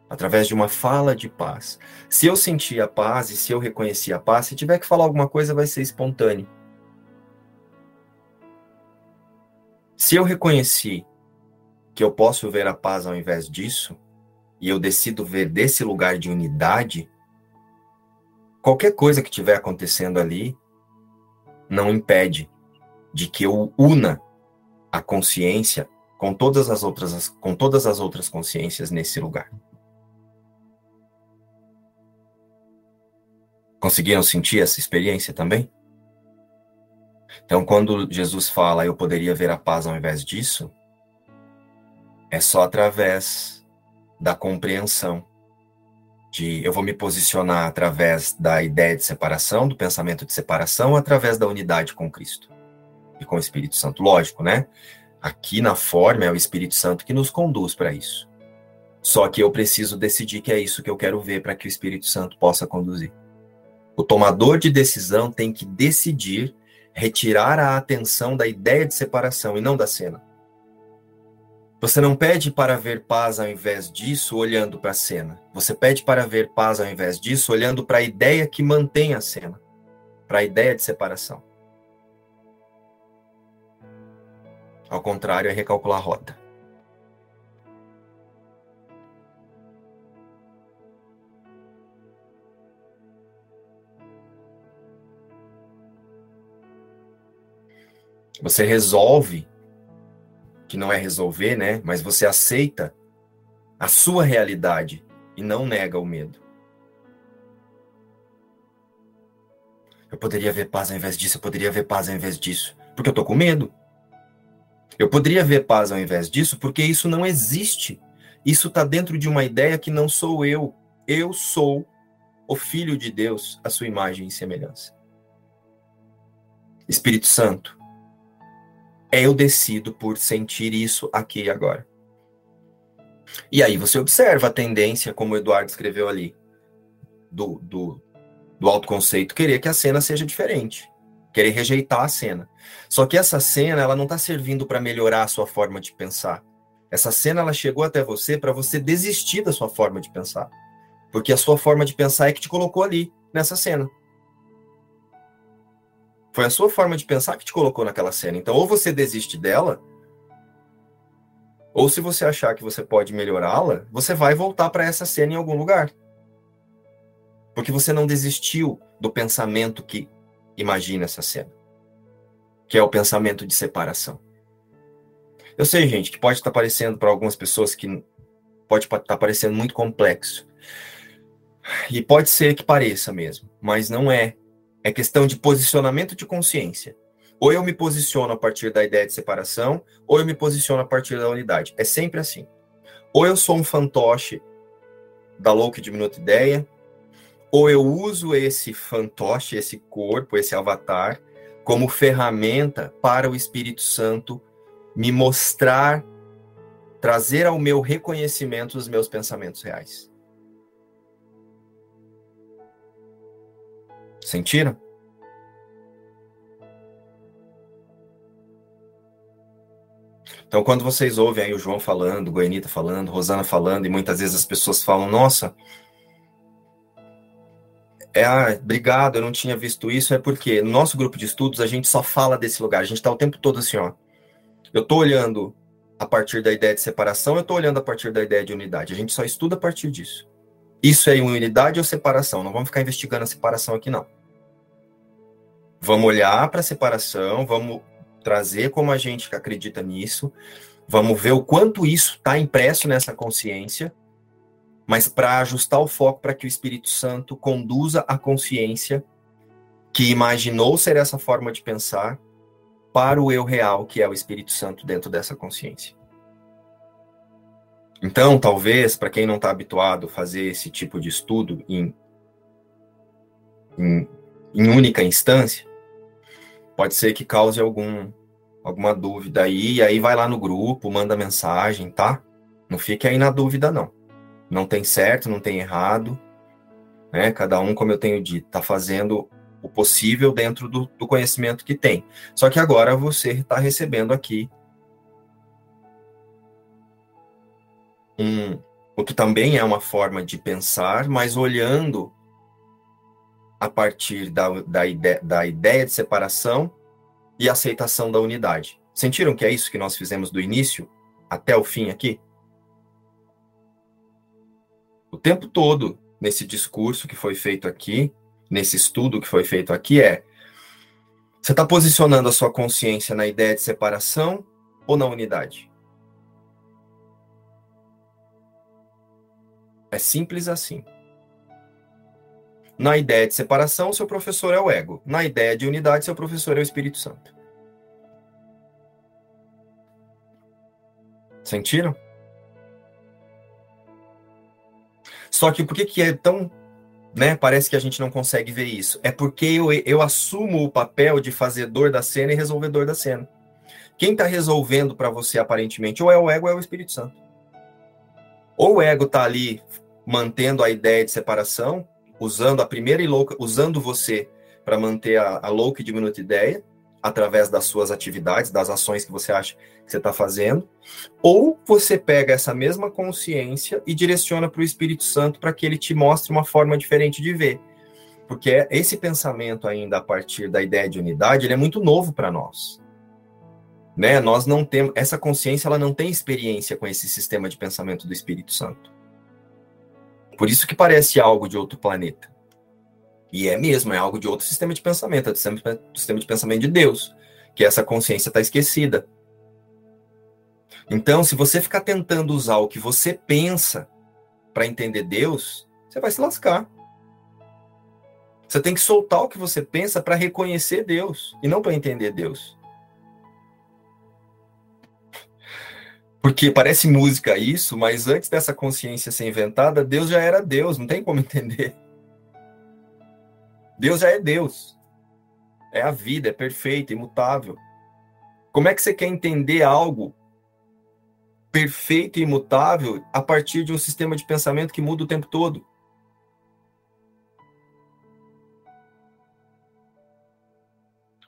Através de uma fala de paz. Se eu sentir a paz e se eu reconhecer a paz, se tiver que falar alguma coisa, vai ser espontâneo. Se eu reconheci que eu posso ver a paz ao invés disso, e eu decido ver desse lugar de unidade, qualquer coisa que estiver acontecendo ali não impede de que eu una a consciência com todas as outras com todas as outras consciências nesse lugar. Conseguiram sentir essa experiência também? Então, quando Jesus fala, eu poderia ver a paz ao invés disso, é só através da compreensão de eu vou me posicionar através da ideia de separação, do pensamento de separação, através da unidade com Cristo e com o Espírito Santo. Lógico, né? Aqui na forma é o Espírito Santo que nos conduz para isso. Só que eu preciso decidir que é isso que eu quero ver para que o Espírito Santo possa conduzir. O tomador de decisão tem que decidir retirar a atenção da ideia de separação e não da cena. Você não pede para ver paz ao invés disso olhando para a cena. Você pede para ver paz ao invés disso olhando para a ideia que mantém a cena, para a ideia de separação. Ao contrário, é recalcular a rota. Você resolve que não é resolver, né? Mas você aceita a sua realidade e não nega o medo. Eu poderia ver paz ao invés disso, eu poderia ver paz ao invés disso, porque eu tô com medo. Eu poderia ver paz ao invés disso, porque isso não existe. Isso está dentro de uma ideia que não sou eu. Eu sou o Filho de Deus, a sua imagem e semelhança. Espírito Santo, eu decido por sentir isso aqui e agora. E aí você observa a tendência, como o Eduardo escreveu ali, do, do, do autoconceito, querer que a cena seja diferente, querer rejeitar a cena. Só que essa cena, ela não está servindo para melhorar a sua forma de pensar. Essa cena, ela chegou até você para você desistir da sua forma de pensar. Porque a sua forma de pensar é que te colocou ali, nessa cena. Foi a sua forma de pensar que te colocou naquela cena. Então, ou você desiste dela, ou se você achar que você pode melhorá-la, você vai voltar para essa cena em algum lugar. Porque você não desistiu do pensamento que imagina essa cena, que é o pensamento de separação. Eu sei, gente, que pode estar parecendo para algumas pessoas que pode estar parecendo muito complexo. E pode ser que pareça mesmo, mas não é. É questão de posicionamento de consciência. Ou eu me posiciono a partir da ideia de separação, ou eu me posiciono a partir da unidade. É sempre assim. Ou eu sou um fantoche da louca diminuta ideia, ou eu uso esse fantoche, esse corpo, esse avatar, como ferramenta para o Espírito Santo me mostrar, trazer ao meu reconhecimento os meus pensamentos reais. Sentiram? Então, quando vocês ouvem aí o João falando, o Goianita falando, Rosana falando, e muitas vezes as pessoas falam, nossa, é, ah, obrigado, eu não tinha visto isso, é porque no nosso grupo de estudos a gente só fala desse lugar, a gente está o tempo todo assim, ó. Eu estou olhando a partir da ideia de separação, eu estou olhando a partir da ideia de unidade. A gente só estuda a partir disso. Isso é unidade ou separação? Não vamos ficar investigando a separação aqui, não. Vamos olhar para a separação, vamos trazer como a gente acredita nisso, vamos ver o quanto isso está impresso nessa consciência, mas para ajustar o foco para que o Espírito Santo conduza a consciência que imaginou ser essa forma de pensar para o eu real, que é o Espírito Santo dentro dessa consciência. Então, talvez, para quem não está habituado a fazer esse tipo de estudo em, em, em, única instância, pode ser que cause algum, alguma dúvida aí, e aí vai lá no grupo, manda mensagem, tá? Não fique aí na dúvida, não. Não tem certo, não tem errado, né? Cada um, como eu tenho dito, está fazendo o possível dentro do, do conhecimento que tem. Só que agora você está recebendo aqui um, o que também é uma forma de pensar, mas olhando a partir da, da, ideia, da ideia de separação e aceitação da unidade. Sentiram que é isso que nós fizemos do início até o fim aqui? O tempo todo, nesse discurso que foi feito aqui, nesse estudo que foi feito aqui, é: você está posicionando a sua consciência na ideia de separação ou na unidade? É simples assim. Na ideia de separação, seu professor é o ego. Na ideia de unidade, seu professor é o Espírito Santo. Sentiram? Só que por que, que é tão. Né, parece que a gente não consegue ver isso. É porque eu, eu assumo o papel de fazedor da cena e resolvedor da cena. Quem está resolvendo para você, aparentemente, ou é o ego ou é o Espírito Santo. Ou o ego está ali mantendo a ideia de separação, usando a primeira e louca, usando você para manter a, a louca e diminuta ideia, através das suas atividades, das ações que você acha que você está fazendo, ou você pega essa mesma consciência e direciona para o Espírito Santo para que ele te mostre uma forma diferente de ver. Porque esse pensamento ainda a partir da ideia de unidade, ele é muito novo para nós né? Nós não temos essa consciência, ela não tem experiência com esse sistema de pensamento do Espírito Santo. Por isso que parece algo de outro planeta. E é mesmo, é algo de outro sistema de pensamento, é do sistema, de pensamento de Deus. que essa consciência está esquecida. Então, se você ficar tentando usar o que você pensa para entender Deus, você vai se lascar. Você tem que soltar o que você pensa para reconhecer Deus e não para entender Deus. Porque parece música isso, mas antes dessa consciência ser inventada, Deus já era Deus, não tem como entender. Deus já é Deus. É a vida, é perfeita, imutável. Como é que você quer entender algo perfeito e imutável a partir de um sistema de pensamento que muda o tempo todo?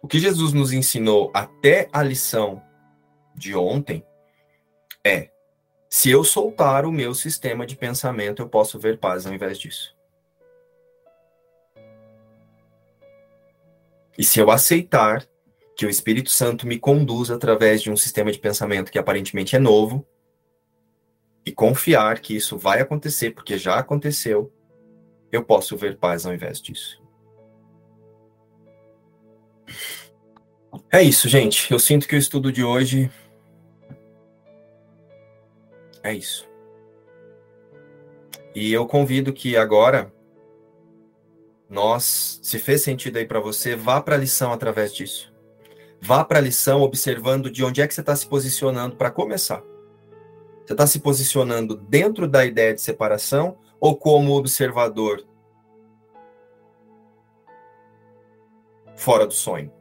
O que Jesus nos ensinou até a lição de ontem é: se eu soltar o meu sistema de pensamento, eu posso ver paz ao invés disso. E se eu aceitar que o Espírito Santo me conduza através de um sistema de pensamento que aparentemente é novo, e confiar que isso vai acontecer, porque já aconteceu, eu posso ver paz ao invés disso. É isso, gente. Eu sinto que o estudo de hoje é isso. E eu convido que agora nós, se fez sentido aí para você, vá para a lição através disso. Vá para a lição observando de onde é que você está se posicionando para começar. Você está se posicionando dentro da ideia de separação ou como observador fora do sonho?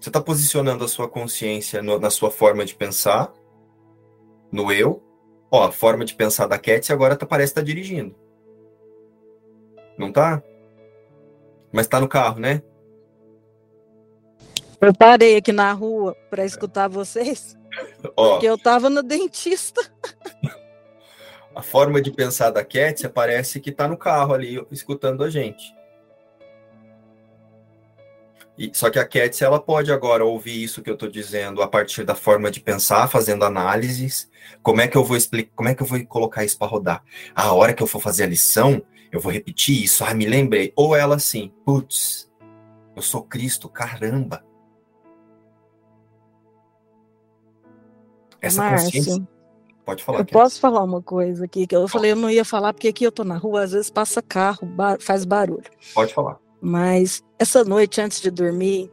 Você está posicionando a sua consciência no, na sua forma de pensar, no eu. Ó, a forma de pensar da Cat agora tá, parece estar tá dirigindo. Não tá? Mas tá no carro, né? Eu parei aqui na rua para escutar vocês. Ó, porque eu tava no dentista. A forma de pensar da Cat parece que tá no carro ali escutando a gente. E, só que a Cat, ela pode agora ouvir isso que eu estou dizendo a partir da forma de pensar, fazendo análises. Como é que eu vou explicar, como é que eu vou colocar isso para rodar? A hora que eu for fazer a lição, eu vou repetir isso. Ah, me lembrei. Ou ela assim, putz, eu sou Cristo, caramba. Essa Márcio, consciência. Pode falar. Eu Cat. posso falar uma coisa aqui que eu falei, eu não ia falar porque aqui eu tô na rua, às vezes passa carro, bar, faz barulho. Pode falar. Mas essa noite, antes de dormir,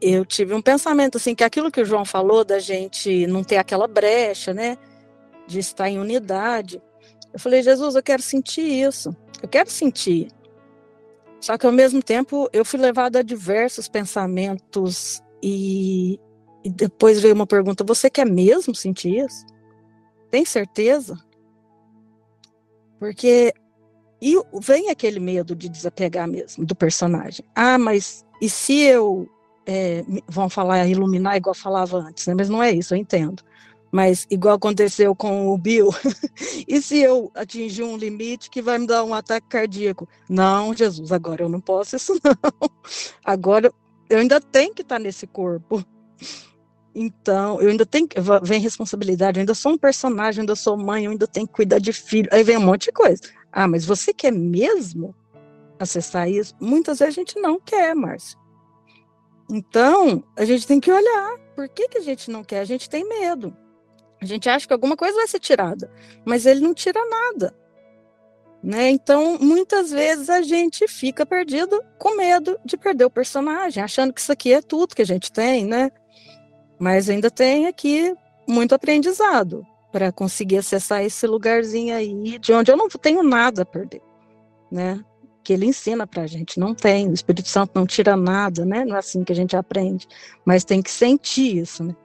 eu tive um pensamento assim, que aquilo que o João falou da gente não ter aquela brecha, né? De estar em unidade. Eu falei, Jesus, eu quero sentir isso. Eu quero sentir. Só que ao mesmo tempo eu fui levada a diversos pensamentos e, e depois veio uma pergunta: você quer mesmo sentir isso? Tem certeza? Porque e vem aquele medo de desapegar mesmo do personagem. Ah, mas e se eu. É, vão falar iluminar igual falava antes, né? Mas não é isso, eu entendo. Mas igual aconteceu com o Bill, e se eu atingir um limite que vai me dar um ataque cardíaco? Não, Jesus, agora eu não posso isso não. Agora eu ainda tenho que estar nesse corpo. Então, eu ainda tenho. Vem responsabilidade, eu ainda sou um personagem, eu ainda sou mãe, eu ainda tenho que cuidar de filho. Aí vem um monte de coisa. Ah, mas você quer mesmo acessar isso? Muitas vezes a gente não quer, Márcio. Então, a gente tem que olhar. Por que, que a gente não quer? A gente tem medo. A gente acha que alguma coisa vai ser tirada, mas ele não tira nada. Né? Então, muitas vezes a gente fica perdido com medo de perder o personagem, achando que isso aqui é tudo que a gente tem, né? Mas ainda tem aqui muito aprendizado para conseguir acessar esse lugarzinho aí, de onde eu não tenho nada a perder, né? Que ele ensina para a gente, não tem, o Espírito Santo não tira nada, né? Não é assim que a gente aprende, mas tem que sentir isso, né?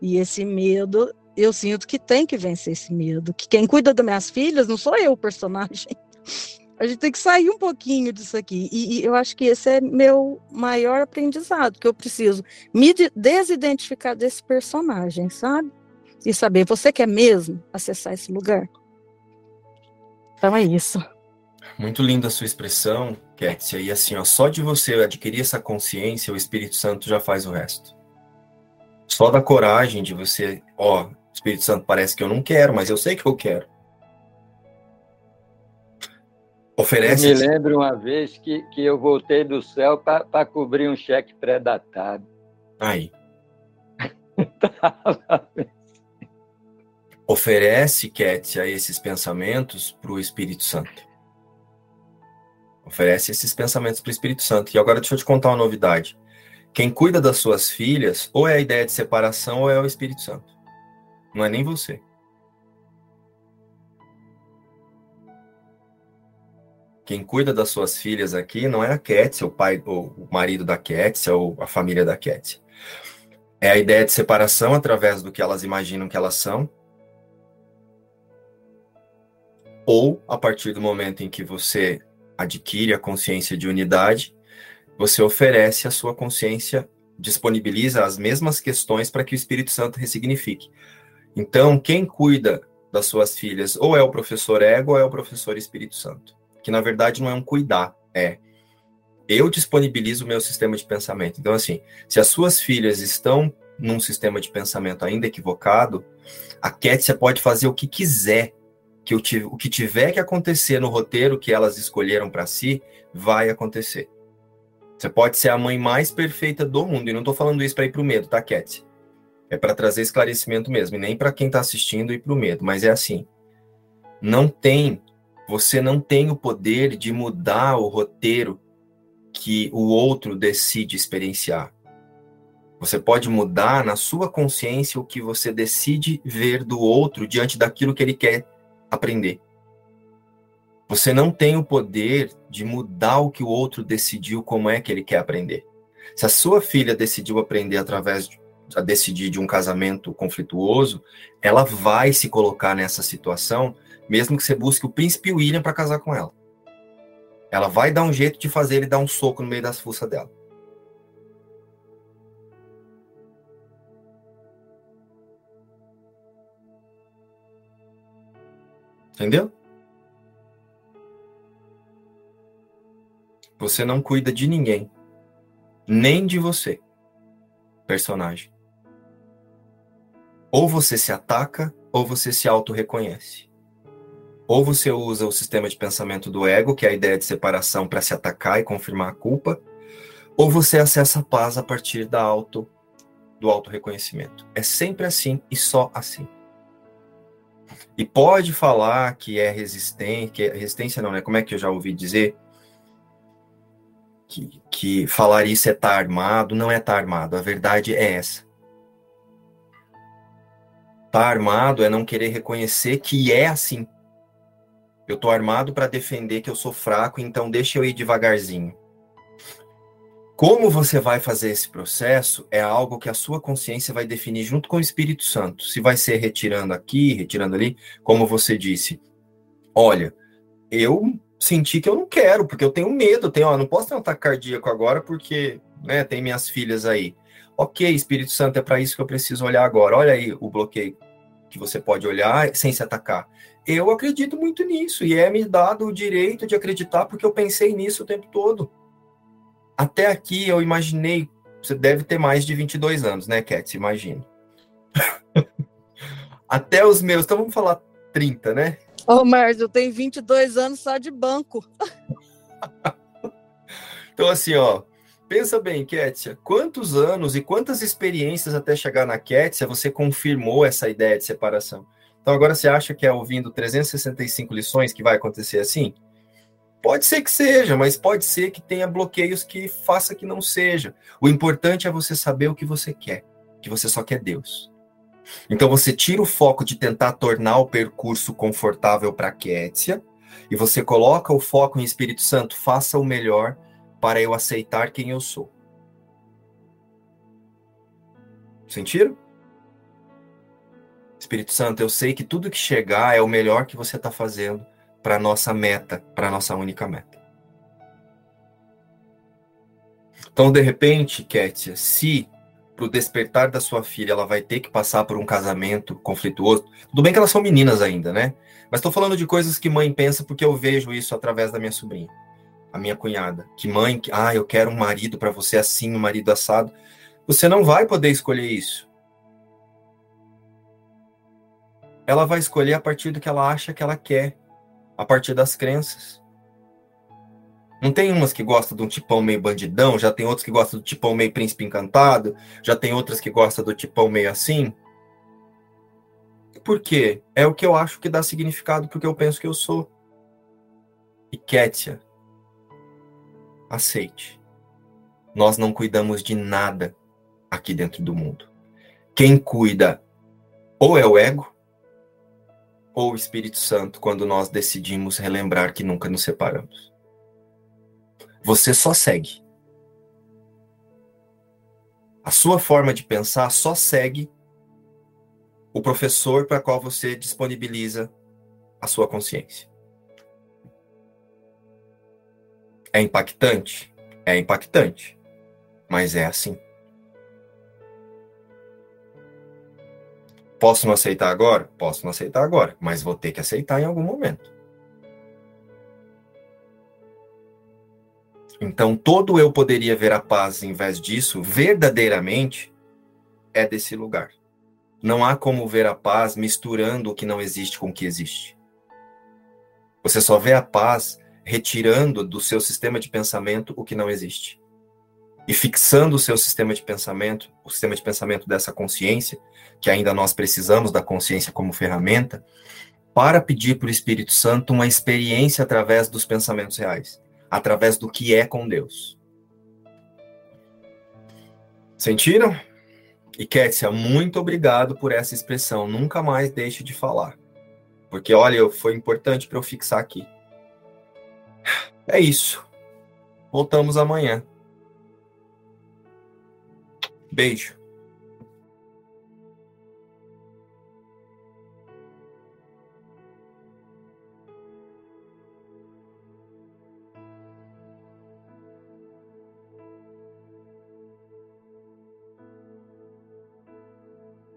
E esse medo, eu sinto que tem que vencer esse medo, que quem cuida das minhas filhas não sou eu o personagem. A gente tem que sair um pouquinho disso aqui. E, e, eu acho que esse é meu maior aprendizado, que eu preciso me desidentificar desse personagem, sabe? e saber, você quer mesmo acessar esse lugar? Então é isso. Muito linda a sua expressão, Kétia. E assim, ó, só de você adquirir essa consciência, o Espírito Santo já faz o resto. Só da coragem de você, ó, Espírito Santo parece que eu não quero, mas eu sei que eu quero. Oferece. Eu me lembro uma vez que, que eu voltei do céu para cobrir um cheque pré-datado. Aí. Oferece, Kétia, esses pensamentos para o Espírito Santo. Oferece esses pensamentos para o Espírito Santo. E agora deixa eu te contar uma novidade. Quem cuida das suas filhas, ou é a ideia de separação, ou é o Espírito Santo. Não é nem você. Quem cuida das suas filhas aqui não é a Kétia, o pai, ou o marido da Kétia, ou a família da Kétia. É a ideia de separação através do que elas imaginam que elas são. Ou a partir do momento em que você adquire a consciência de unidade, você oferece a sua consciência, disponibiliza as mesmas questões para que o Espírito Santo ressignifique. Então, quem cuida das suas filhas ou é o professor ego ou é o professor Espírito Santo que na verdade não é um cuidar, é eu disponibilizo o meu sistema de pensamento. Então, assim, se as suas filhas estão num sistema de pensamento ainda equivocado, a Kétia pode fazer o que quiser, que o, o que tiver que acontecer no roteiro que elas escolheram para si, vai acontecer. Você pode ser a mãe mais perfeita do mundo, e não estou falando isso para ir para o medo, tá, Kétia? É para trazer esclarecimento mesmo, e nem para quem está assistindo ir para o medo, mas é assim. Não tem você não tem o poder de mudar o roteiro que o outro decide experienciar. Você pode mudar na sua consciência o que você decide ver do outro diante daquilo que ele quer aprender. Você não tem o poder de mudar o que o outro decidiu como é que ele quer aprender. Se a sua filha decidiu aprender através de a decidir de um casamento conflituoso, ela vai se colocar nessa situação mesmo que você busque o príncipe William para casar com ela. Ela vai dar um jeito de fazer ele dar um soco no meio das fuças dela. Entendeu? Você não cuida de ninguém, nem de você, personagem. Ou você se ataca, ou você se auto-reconhece. Ou você usa o sistema de pensamento do ego, que é a ideia de separação, para se atacar e confirmar a culpa, ou você acessa a paz a partir da auto, do auto-reconhecimento. É sempre assim e só assim. E pode falar que é resistente, que é, resistência não, né? Como é que eu já ouvi dizer? Que, que falar isso é estar tá armado, não é estar tá armado. A verdade é essa. Estar tá armado é não querer reconhecer que é assim. Eu tô armado para defender que eu sou fraco, então deixa eu ir devagarzinho. Como você vai fazer esse processo é algo que a sua consciência vai definir junto com o Espírito Santo. Se vai ser retirando aqui, retirando ali, como você disse. Olha, eu senti que eu não quero, porque eu tenho medo, tenho, ó, não posso ter um ataque cardíaco agora porque, né, tem minhas filhas aí. OK, Espírito Santo, é para isso que eu preciso olhar agora. Olha aí o bloqueio que você pode olhar sem se atacar. Eu acredito muito nisso e é me dado o direito de acreditar porque eu pensei nisso o tempo todo. Até aqui eu imaginei, você deve ter mais de 22 anos, né, Cat? Imagina. Até os meus, então vamos falar 30, né? Ô, Márcio, eu tenho 22 anos só de banco. então, assim, ó, pensa bem, Kétia, quantos anos e quantas experiências até chegar na Kétia você confirmou essa ideia de separação? Então agora você acha que é ouvindo 365 lições que vai acontecer assim? Pode ser que seja, mas pode ser que tenha bloqueios que faça que não seja. O importante é você saber o que você quer, que você só quer Deus. Então você tira o foco de tentar tornar o percurso confortável para Kétia e você coloca o foco em Espírito Santo, faça o melhor para eu aceitar quem eu sou. Sentiram? Espírito Santo, eu sei que tudo que chegar é o melhor que você está fazendo para a nossa meta, para a nossa única meta. Então, de repente, Kétia, se para o despertar da sua filha ela vai ter que passar por um casamento conflituoso, tudo bem que elas são meninas ainda, né? Mas estou falando de coisas que mãe pensa porque eu vejo isso através da minha sobrinha, a minha cunhada. Que mãe, ah, eu quero um marido para você assim, um marido assado. Você não vai poder escolher isso. Ela vai escolher a partir do que ela acha que ela quer, a partir das crenças. Não tem umas que gostam de um tipão meio bandidão, já tem outros que gostam do tipão meio príncipe encantado, já tem outras que gostam do tipão meio assim. Por quê? É o que eu acho que dá significado porque eu penso que eu sou. E Kétia, aceite. Nós não cuidamos de nada aqui dentro do mundo. Quem cuida ou é o ego ou Espírito Santo quando nós decidimos relembrar que nunca nos separamos. Você só segue. A sua forma de pensar só segue o professor para qual você disponibiliza a sua consciência. É impactante? É impactante. Mas é assim. Posso não aceitar agora? Posso não aceitar agora, mas vou ter que aceitar em algum momento. Então, todo eu poderia ver a paz em vez disso, verdadeiramente, é desse lugar. Não há como ver a paz misturando o que não existe com o que existe. Você só vê a paz retirando do seu sistema de pensamento o que não existe. E fixando o seu sistema de pensamento, o sistema de pensamento dessa consciência, que ainda nós precisamos da consciência como ferramenta, para pedir para o Espírito Santo uma experiência através dos pensamentos reais através do que é com Deus. Sentiram? E Kétia, muito obrigado por essa expressão. Nunca mais deixe de falar. Porque, olha, foi importante para eu fixar aqui. É isso. Voltamos amanhã. Beijo.